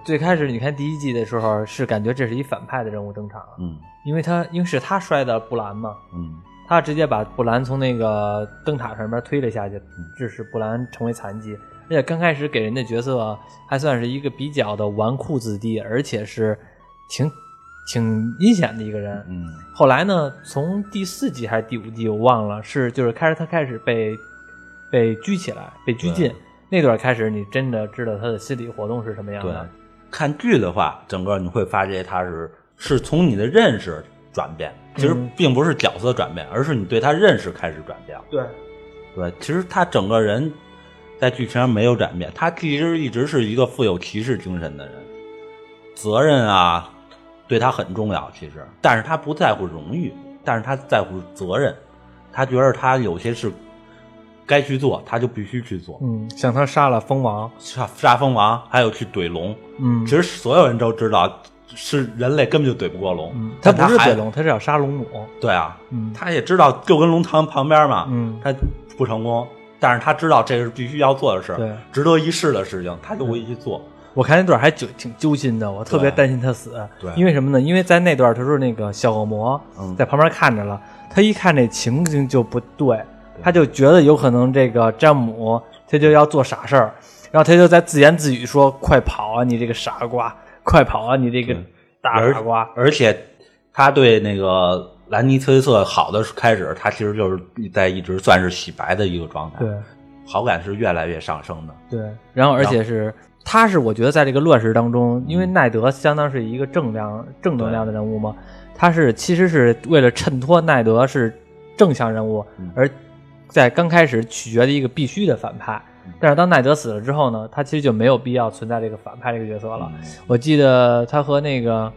最开始你看第一季的时候，是感觉这是一反派的人物登场，嗯因为他因为是他摔的布兰嘛，嗯他直接把布兰从那个灯塔上面推了下去，致使布兰成为残疾。而且刚开始给人的角色还算是一个比较的纨绔子弟，而且是挺挺阴险的一个人。嗯后来呢，从第四季还是第五季我忘了，是就是开始他开始被被拘起来，被拘禁那段开始，你真的知道他的心理活动是什么样对的。，看剧的话，整个你会发现他是是从你的认识转变，其实嗯并不是角色转变，而是你对他认识开始转变。对，对，其实他整个人在剧情上没有转变，他其实一直是一个富有骑士精神的人，责任啊对他很重要，其实，但是他不在乎荣誉，但是他在乎责任，他觉得他有些事该去做，他就必须去做。嗯，像他杀了蜂王，杀杀蜂王，还有去怼龙，嗯其实所有人都知道是人类根本就怼不过龙。嗯，他不是怼龙，他是要杀龙母。对啊，嗯他也知道就跟龙塘旁边嘛，嗯他不成功，但是他知道这是必须要做的事对，值得一试的事情，他就会去做。我看那段还就挺揪心的，我特别担心他死。对因为什么呢？因为在那段他说那个小恶魔嗯在旁边看着了，他一看这情形就不对，他就觉得有可能这个詹姆他就要做傻事儿，然后他就在自言自语说：“快跑啊，你这个傻瓜！快跑啊，你这个大傻瓜而且他对那个兰尼崔瑟好的开始，他其实就是在一直算是洗白的一个状！”态，对好感是越来越上升的。对，然后而且是他是我觉得在这个乱世当中，因嗯为奈德相当是一个正量正能量的人物嘛，他是其实是为了衬托奈德是正向人物，嗯而在刚开始取决的一个必须的反派。嗯。但是当奈德死了之后呢，他其实就没有必要存在这个反派这个角色了。嗯。我记得他和那个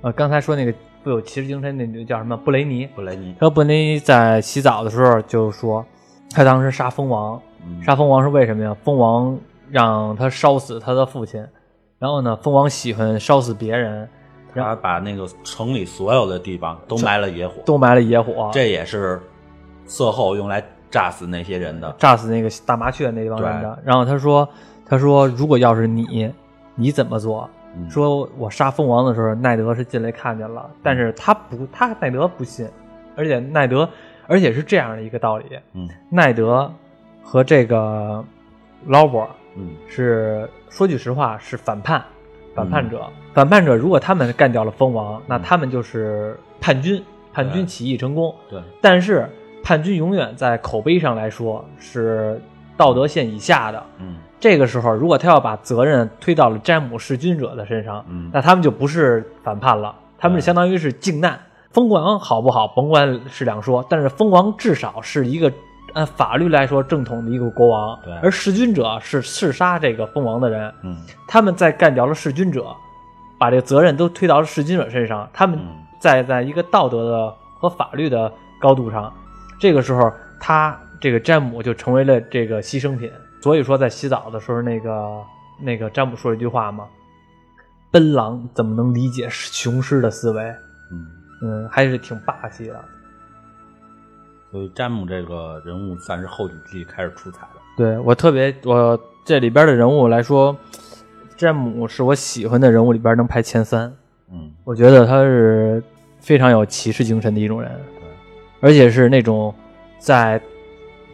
呃刚才说那个不有骑士精神那女叫什么布雷尼，布雷尼，他和布雷尼在洗澡的时候就说，他当时杀蜂王，嗯。杀蜂王是为什么呀？蜂王让他烧死他的父亲，然后呢，蜂王喜欢烧死别人，他把那个城里所有的地方都埋了野火，都埋了野火，这也是色后用来炸死那些人的。炸死那个大麻雀那帮人的。然后他说，他说如果要是你，你怎么做？嗯。说我杀蜂王的时候，奈德是进来看见了，但是他不，他奈德不信，而且奈德，而且是这样的一个道理，嗯。奈德和这个劳勃嗯。是说句实话是反叛，反叛者，反叛者如果他们干掉了蜂王，那他们就是叛军，叛军起义成功，对，但是叛军永远在口碑上来说是道德线以下的。嗯。这个时候，如果他要把责任推到了詹姆弑君者的身上，嗯。那他们就不是反叛了，他们是相当于是靖难。蜂王好不好，甭管是两说，但是蜂王至少是一个按法律来说正统的一个国王对，而弑君者是弑杀这个蜂王的人，嗯。他们在干掉了弑君者，把这个责任都推到了弑君者身上，他们嗯。在在一个道德的和法律的高度上，这个时候他这个詹姆就成为了这个牺牲品。所以说，在洗澡的时候，那个那个詹姆说了一句话嘛：“奔狼怎么能理解雄狮的思维？”嗯，嗯，还是挺霸气的。所以詹姆这个人物算是后几季开始出彩的。对我特别，我这里边的人物来说，詹姆是我喜欢的人物里边能排前三。嗯我觉得他是非常有骑士精神的一种人，而且是那种在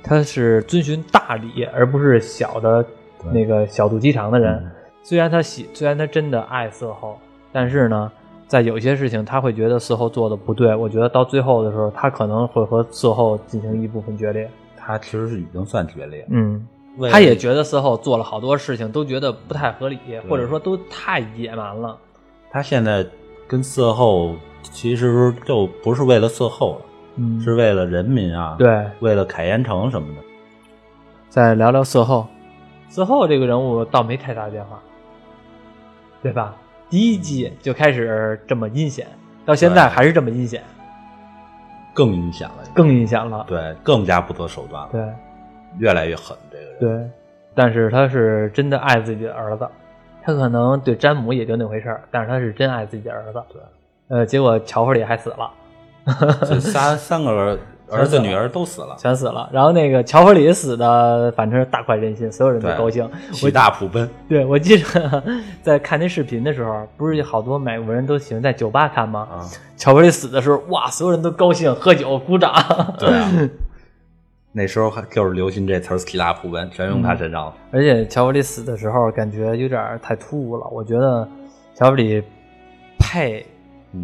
他是遵循大礼，而不是小的那个小肚鸡肠的人。嗯虽然他喜，虽然他真的爱色后，但是呢，在有些事情他会觉得色后做的不对。我觉得到最后的时候，他可能会和色后进行一部分决裂。他其实是已经算决裂了。嗯，为他也觉得色后做了好多事情，都觉得不太合理，或者说都太野蛮了。他现在跟色后其实就不是为了色后了，嗯，是为了人民啊，，对。为了凯岩城什么的。再聊聊色后，色后这个人物倒没太大变化，对吧？第一季就开始这么阴险，到现在还是这么阴险，更阴险了，更阴险了。对，更加不择手段了，对越来越狠。这个人，对，但是他是真的爱自己的儿子，他可能对詹姆也就那回事儿，但是他是真爱自己的儿子。对，呃，结果乔弗里还死了。这仨三个儿儿子女儿都死了，全死了，然后那个乔弗里死的，反正是大快人心，所有人都高兴。喜大普奔。对，我记着 在看那视频的时候，不是有好多美国人都喜欢在酒吧看吗？啊，乔弗里死的时候，哇，所有人都高兴，喝酒鼓掌。对啊，那时候还就是流行这词儿“喜大普奔”，全用他身上了。而且乔弗里死的时候，感觉有点太突兀了。我觉得乔弗里配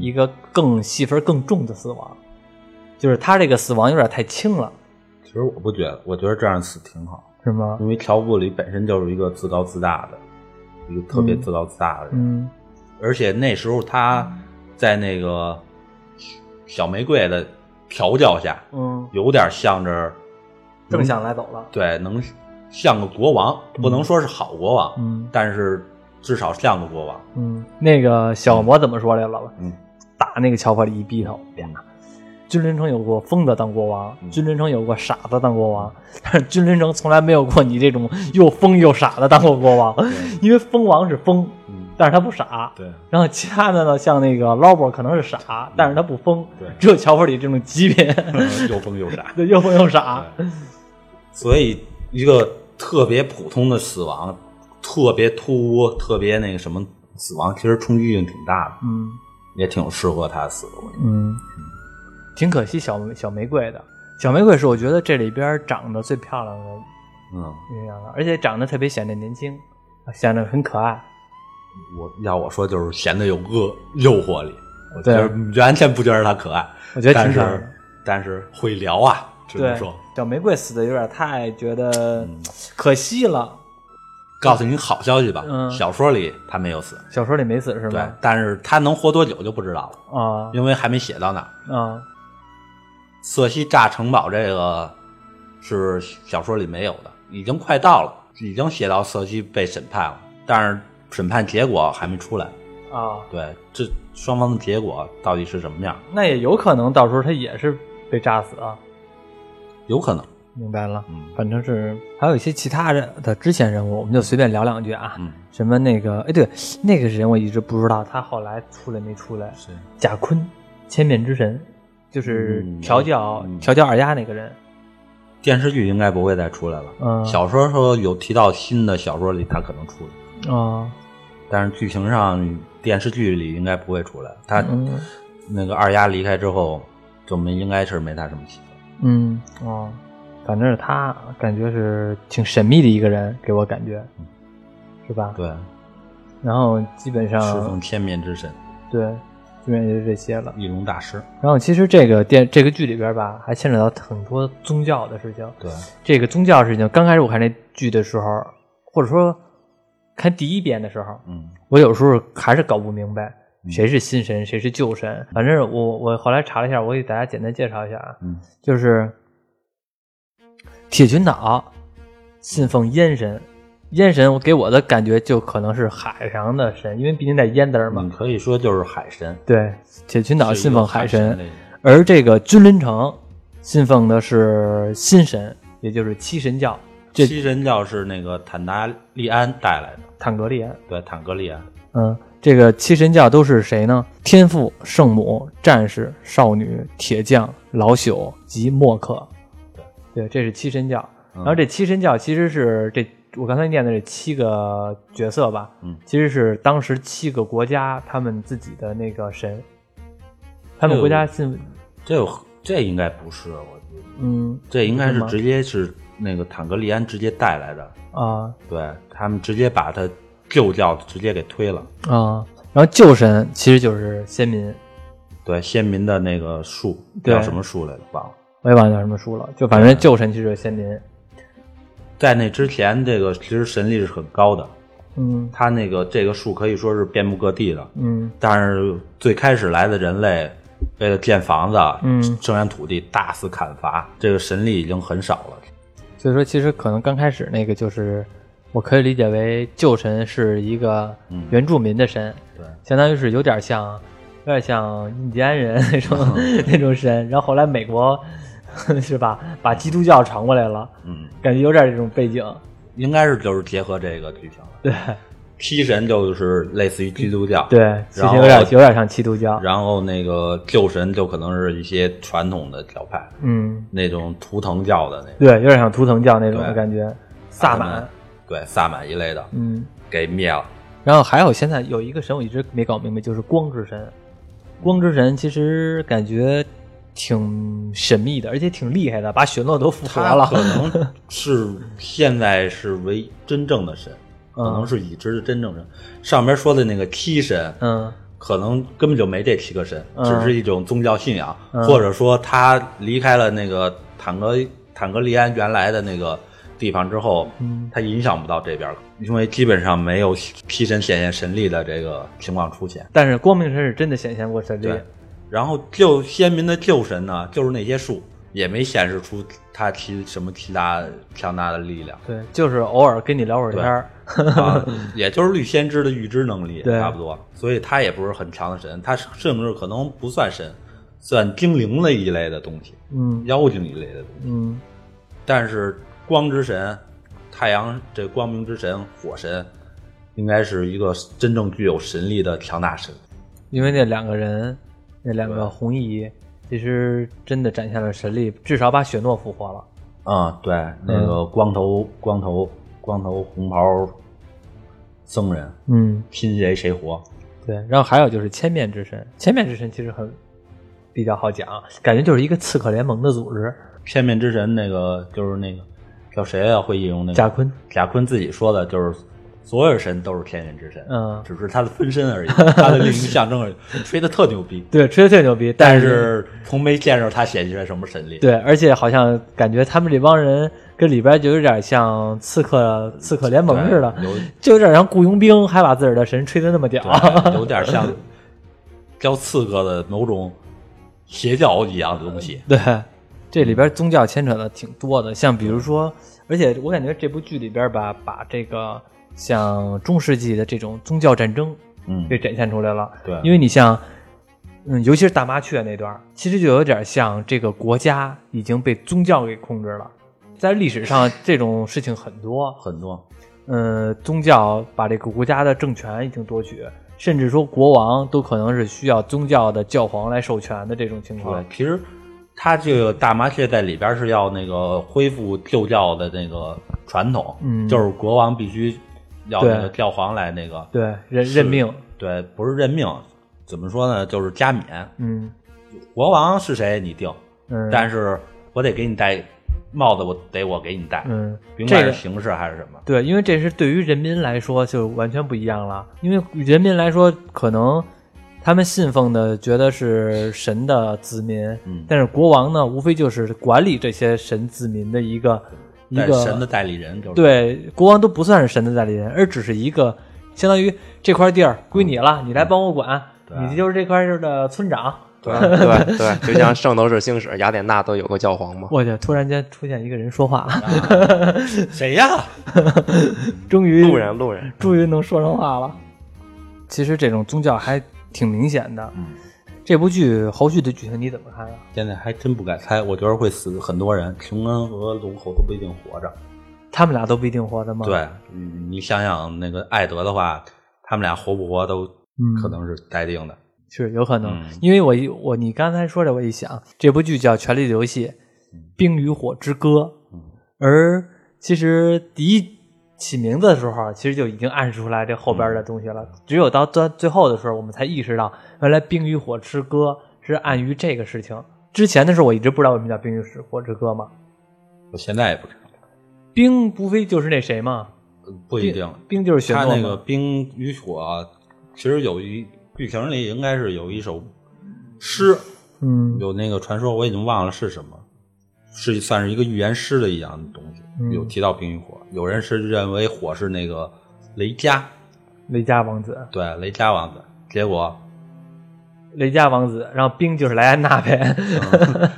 一个更戏份更重的死亡，就是他这个死亡有点太轻了，其实我不觉得，我觉得这样死挺好，是吗？因为乔布里本身就是一个自高自大的，一个特别自高自大的人，嗯。而且那时候他在那个小玫瑰的调教下，嗯，有点向着正向来走了。对，能像个国王，不能说是好国王，嗯。但是至少像个国王。嗯，那个小魔怎么说来了？嗯，打那个乔弗里一逼头，天哪！君临城有过疯子当国王，嗯君临城有过傻子当国王，但是君临城从来没有过你这种又疯又傻的当过国王，因为疯王是疯，嗯，但是他不傻。对，然后其他的呢，像那个劳勃可能是傻，但是他不疯。对只有乔弗里这种极品，又疯又傻。对，又疯又傻。所以一个特别普通的死亡，特别突兀、特别那个什么死亡，其实冲击性挺大的，嗯。也挺适合他死的。我觉得。嗯，挺可惜小小玫瑰的。小玫瑰是我觉得这里边长得最漂亮的嗯，而且长得特别显得年轻，显得很可爱。我要我说就是显得有恶诱惑力，我觉对得完全不觉得她可爱，我觉得但挺可爱的。是但是会聊啊，只能说，小玫瑰死的有点太觉得嗯。可惜了。告诉你好消息吧，嗯小说里他没有死，小说里没死是对吗？，但是他能活多久就不知道了，啊因为还没写到那儿。啊瑟西炸城堡这个是小说里没有的，已经快到了，已经写到瑟西被审判了，但是审判结果还没出来。啊！对，这双方的结果到底是什么样？那也有可能到时候他也是被炸死啊。有可能，明白了，嗯反正是还有一些其他的的支线人物，我们就随便聊两句啊。嗯，什么那个，哎，对，那个人我一直不知道他后来出来没出来。是贾坤，千面之神，就是嗯调教、嗯调教二丫那个人。电视剧应该不会再出来了。嗯小说说有提到新的小说里他可能出来，啊，但是剧情上电视剧里应该不会出来。他、嗯那个二丫离开之后，就没应该是没他什么戏份。嗯哦，反正是他，感觉是挺神秘的一个人，给我感觉，是吧？对，然后基本侍上奉千面之神，对，基本上也就这些了。易容大师。然后其实这个电这个剧里边吧，还牵扯到很多宗教的事情。对，这个宗教事情，刚开始我看这剧的时候，或者说看第一遍的时候，嗯我有时候还是搞不明白谁是新神，谁是旧神。反正我我后来查了一下，我给大家简单介绍一下啊，嗯就是铁群岛信奉烟神，烟神我给我的感觉就可能是海上的神，因为毕竟在烟字儿嘛。嗯，可以说就是海神。对，铁群岛信奉海神，而这个君临城信奉的是新神，也就是七神教，这七神教是那个坦达利安带来的，坦格利安。对，坦格利安。嗯，这个七神教都是谁呢？天父、圣母、战士、少女、铁匠、老朽及墨客。对，这是七神教。嗯然后这七神教其实是这我刚才念的这七个角色吧，嗯其实是当时七个国家他们自己的那个神，他们国家信，这有这应该不是，我觉得嗯这应该是直接是那个坦格利安直接带来的，啊对他们直接把他旧教直接给推了。啊，然后旧神其实就是先民，对，先民的那个树叫什么树来着？忘了。我也忘了叫什么书了，就反正旧神其实就是先民，在那之前，这个其实神力是很高的，嗯。他那个这个树可以说是遍布各地的。嗯。但是最开始来的人类，为了建房子、嗯。生产土地，大肆砍伐，这个神力已经很少了。所以说，其实可能刚开始那个就是，我可以理解为旧神是一个嗯。原住民的神，对，相当于是有点像，有点像印第安人那种、那种神。然后后来美国 是吧，把基督教传过来了，嗯，感觉有点这种背景。应该是就是结合这个剧情了。对七神就是类似于基督教，，对，其然后实有点有点像基督教。然后那个旧神就可能是一些传统的教派，嗯，那种图腾教的那种，对，有点像图腾教那种的感觉。萨满，对萨满一类的嗯，给灭了。然后还有现在有一个神我一直没搞明白，就是光之神。光之神其实感觉挺神秘的，而且挺厉害的，把雪诺都复活了。可能是现在是唯真正的神，可能是已知的真正神。上面说的那个七神，嗯可能根本就没这七个神，嗯只是一种宗教信仰，嗯或者说他离开了那个坦格坦格利安原来的那个地方之后，嗯他影响不到这边了，因为基本上没有七神显现神力的这个情况出现。但是光明神是真的显现过神力。对，然后救先民的救神呢，就是那些树，也没显示出他其什么其他强大的力量，对，就是偶尔跟你聊会儿天儿。啊，也就是绿先知的预知能力对差不多，所以他也不是很强的神，他甚至可能不算神，算精灵的一类的东西，嗯妖精一类的东西。嗯但是光之神、太阳这光明之神、火神，应该是一个真正具有神力的强大神。因为那两个人，那两个红衣，其实真的展现了神力，至少把雪诺复活了。啊、对，那个光头、光头、光头红袍僧人，嗯，拼谁谁活。对。然后还有就是千面之神，千面之神其实很比较好讲，感觉就是一个刺客联盟的组织。千面之神那个就是那个叫谁啊？会引用那个贾坤，贾坤自己说的，就是所有神都是天面之神，嗯只是他的分身而已，他的另一象征而已，吹的特牛逼。对，吹的特牛逼，但是是从没见着他显现出什么神力。对，而且好像感觉他们这帮人跟里边就有点像刺客刺客联盟似的，有就有点像雇佣兵，还把自个儿的神吹的那么屌。有点像教刺客的某种邪教一样的东西。对，这里边宗教牵扯的挺多的，像比如说，而且我感觉这部剧里边吧，把这个像中世纪的这种宗教战争嗯被展现出来了。对因为你像，嗯，尤其是大麻雀那段，其实就有点像这个国家已经被宗教给控制了。在历史上，这种事情很多，很多，嗯，宗教把这个国家的政权已经夺取，甚至说国王都可能是需要宗教的教皇来授权的这种情况对，。其实他这个大麻雀在里边是要那个恢复旧教的那个传统，嗯就是国王必须要那个教皇来那个，对，任任命，对，不是任命，怎么说呢？就是加冕，嗯国王是谁你定，嗯，但是我得给你戴帽子，我得我给你戴，嗯，甭管这个是形式还是什么。对，因为这是对于人民来说就完全不一样了。因为人民来说，可能他们信奉的觉得是神的子民，嗯但是国王呢，无非就是管理这些神子民的一个一个神的代理人就是对，国王都不算是神的代理人，而只是一个相当于这块地儿归你了，你来帮我管，对你就是这块地儿的村长。对 对对，就像圣斗士星矢、雅典娜都有个教皇嘛。我去，突然间出现一个人说话，谁呀？终于路人路人，终于能说上话了。其实这种宗教还挺明显的。嗯，这部剧后续的剧情你怎么看啊？现在还真不敢猜，我觉得会死很多人，琼恩和龙口都不一定活着。他们俩都不一定活着吗？，对，嗯你想想那个艾德的话，他们俩活不活都嗯可能是待定的。是有可能，嗯因为我一我你刚才说的，我一想，这部剧叫《权力的游戏》，冰与火之歌，嗯而其实第一起名字的时候，其实就已经暗示出来这后边的东西了。嗯只有到最最后的时候，我们才意识到，原来冰与火之歌是暗于这个事情。之前的时候，我一直不知道为什么叫冰与火之歌嘛。我现在也不知道，冰不非就是那谁吗，不一定。冰就是雪诺嘛他那个冰与火，其实有一剧情里应该是有一首诗，嗯有那个传说，我已经忘了是什么，是算是一个预言诗的一样的东西，嗯有提到冰与火。有人是认为火是那个雷加，雷加王子，对雷加王子，结果雷加王子，然后冰就是莱安娜呗。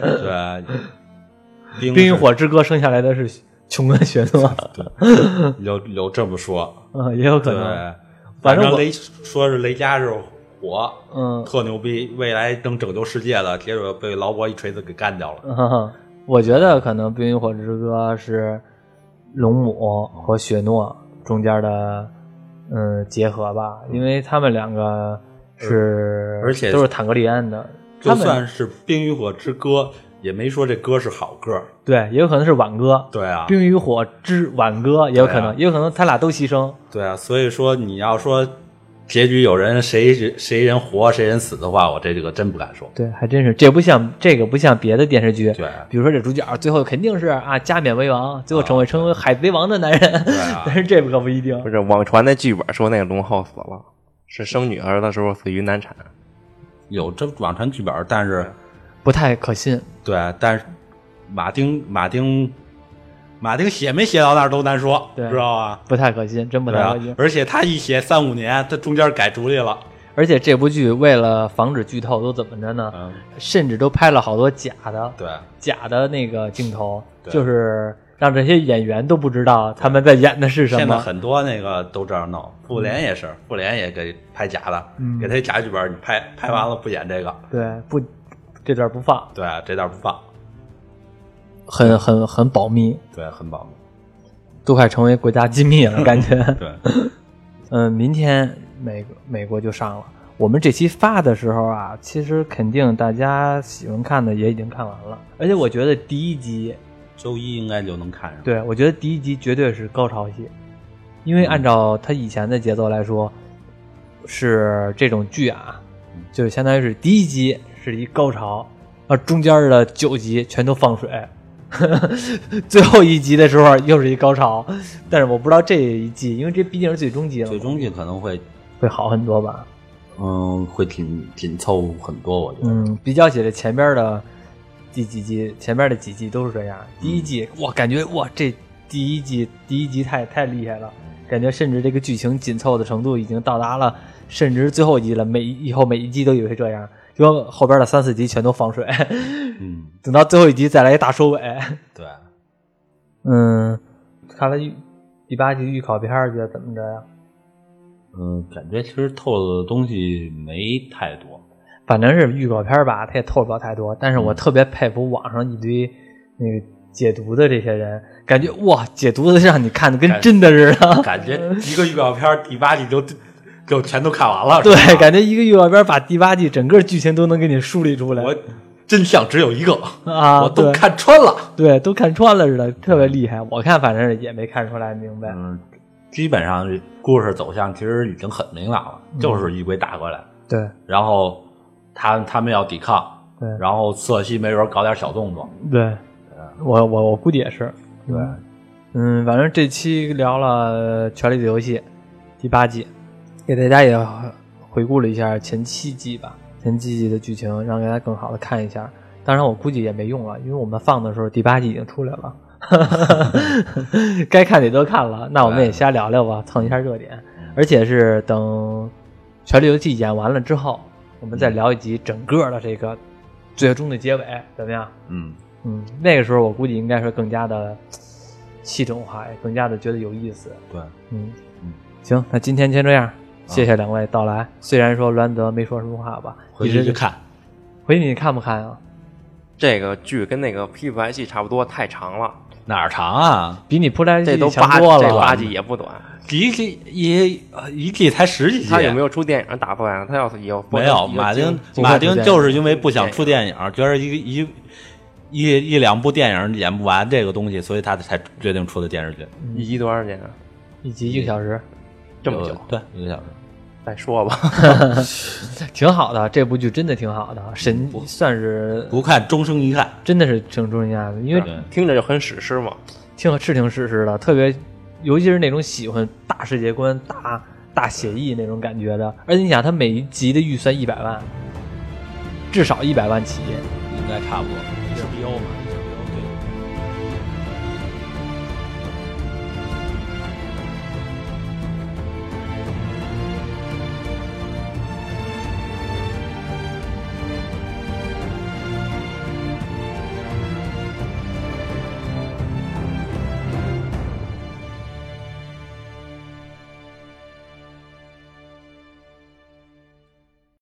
对 冰冰与火之歌生下来的是琼恩雪诺，有有这么说，嗯，也有可能，，反正我反正雷说是雷加是火，嗯特牛逼，未来能拯救世界的，结果被劳勃一锤子给干掉了。嗯，我觉得可能冰与火之歌是龙母和雪诺中间的嗯结合吧，因为他们两个是而且都是坦格利安的，就算是《冰与火之歌》，也没说这歌是好歌。对，也有可能是挽歌。对啊，冰与火之挽歌也有可能，啊也有可能他俩都牺牲。对啊，所以说你要说结局有人谁谁人活谁人死的话，我这这个真不敢说。对，还真是，这不像这个不像别的电视剧，对比如说这主角最后肯定是啊加冕为王，最后成为成为海贼王的男人，啊 但是这可不一定不。是网传的剧本说那个龙浩死了，是生女儿的时候死于难产。有这网传剧本，但是不太可信。对，但是马丁马丁马丁写没写到那儿都难说，对知道吧？不太可信，真不太可信。，而且他一写三五年，他中间改主意了。而且这部剧为了防止剧透，都怎么着呢？嗯，甚至都拍了好多假的对，假的那个镜头，对就是让这些演员都不知道他们在演的是什么现在。很多那个都这样弄，复联也是，复联也给拍假的，嗯给他一假剧本，你拍拍完了不演这个，对，不，这段不放，对，这段不放，很很很保密，对，很保密。都快成为国家机密了，感觉。对，嗯，明天美美国就上了。我们这期发的时候啊，其实肯定大家喜欢看的也已经看完了，而且我觉得第一集，周一应该就能看上。对我觉得第一集绝对是高潮戏，因为按照他以前的节奏来说，是这种剧啊，就是相当于是第一集是一高潮，啊，中间的九集全都放水，最后一集的时候又是一高潮，但是我不知道这一季，因为这毕竟是最终季了，最终季可能会，会好很多吧。嗯，会紧紧凑很多，我觉得。嗯，比较起来前边的第几集，前边的几季都是这样。第一季，哇，感觉哇，这第一季第一集太太厉害了，感觉甚至这个剧情紧凑的程度已经到达了，甚至最后一集了。每以后每一季都以为这样，结果后边的三四集全都放水。嗯，等到最后一集再来一大收尾。对，嗯，看了预第八集预告片，觉得怎么着呀？嗯，感觉其实透露的东西没太多，反正是预告片吧，它也透不了太多。但是我特别佩服网上一堆那个解读的这些人，感觉哇，解读的让你看的跟真的似的。感觉 一个预告片第八集就就全都看完了。对，感觉一个预告片把第八季整个剧情都能给你梳理出来。我真相只有一个啊，我都看穿了，对，都看穿了似的，特别厉害。我看反正也没看出来明白。嗯。基本上这故事走向其实已经很明朗了，就是一鬼打过来，对，然后他他们要抵抗，对，然后瑟西没准搞点小动作，对，我我我估计也是，对，嗯，反正这期聊了《权力的游戏》第八季，给大家也回顾了一下前七季吧，前七季的剧情，让大家更好的看一下。当然，我估计也没用了，因为我们放的时候第八季已经出来了。该看的都看了，那我们也瞎聊聊吧，蹭一下热点。而且是等《权力游戏》演完了之后，我们再聊一集整个的这个最终的结尾，怎么样？嗯嗯，那个时候我估计应该是更加的系统化，也更加的觉得有意思。对，嗯嗯，行，那今天先这样，谢谢两位到来。虽然说栾德没说什么话吧，回去去看，回去你看不看啊？这个剧跟那个《皮肤白戏》差不多，太长了。哪儿长啊？比你铺来这都八多了，这八集也不短，一季一一季才十几集。他有没有出电影打破呀？他要是有，没有。马丁马丁就是因为不想出电影，觉得一一一一两部电影演不完这个东西，所以他才决定出的电视剧。一集多少钱？一集一个小时，这么久？对，一个小时。再说吧，挺好的，这部剧真的挺好的，神算是不看终生遗憾，真的是挺终生遗憾的，因为听着就很史诗嘛，听是挺史诗的，特别尤其是那种喜欢大世界观、大大写意那种感觉的，而且你想，它每一集的预算一百万，至少一百万起，应该差不多，是标嘛。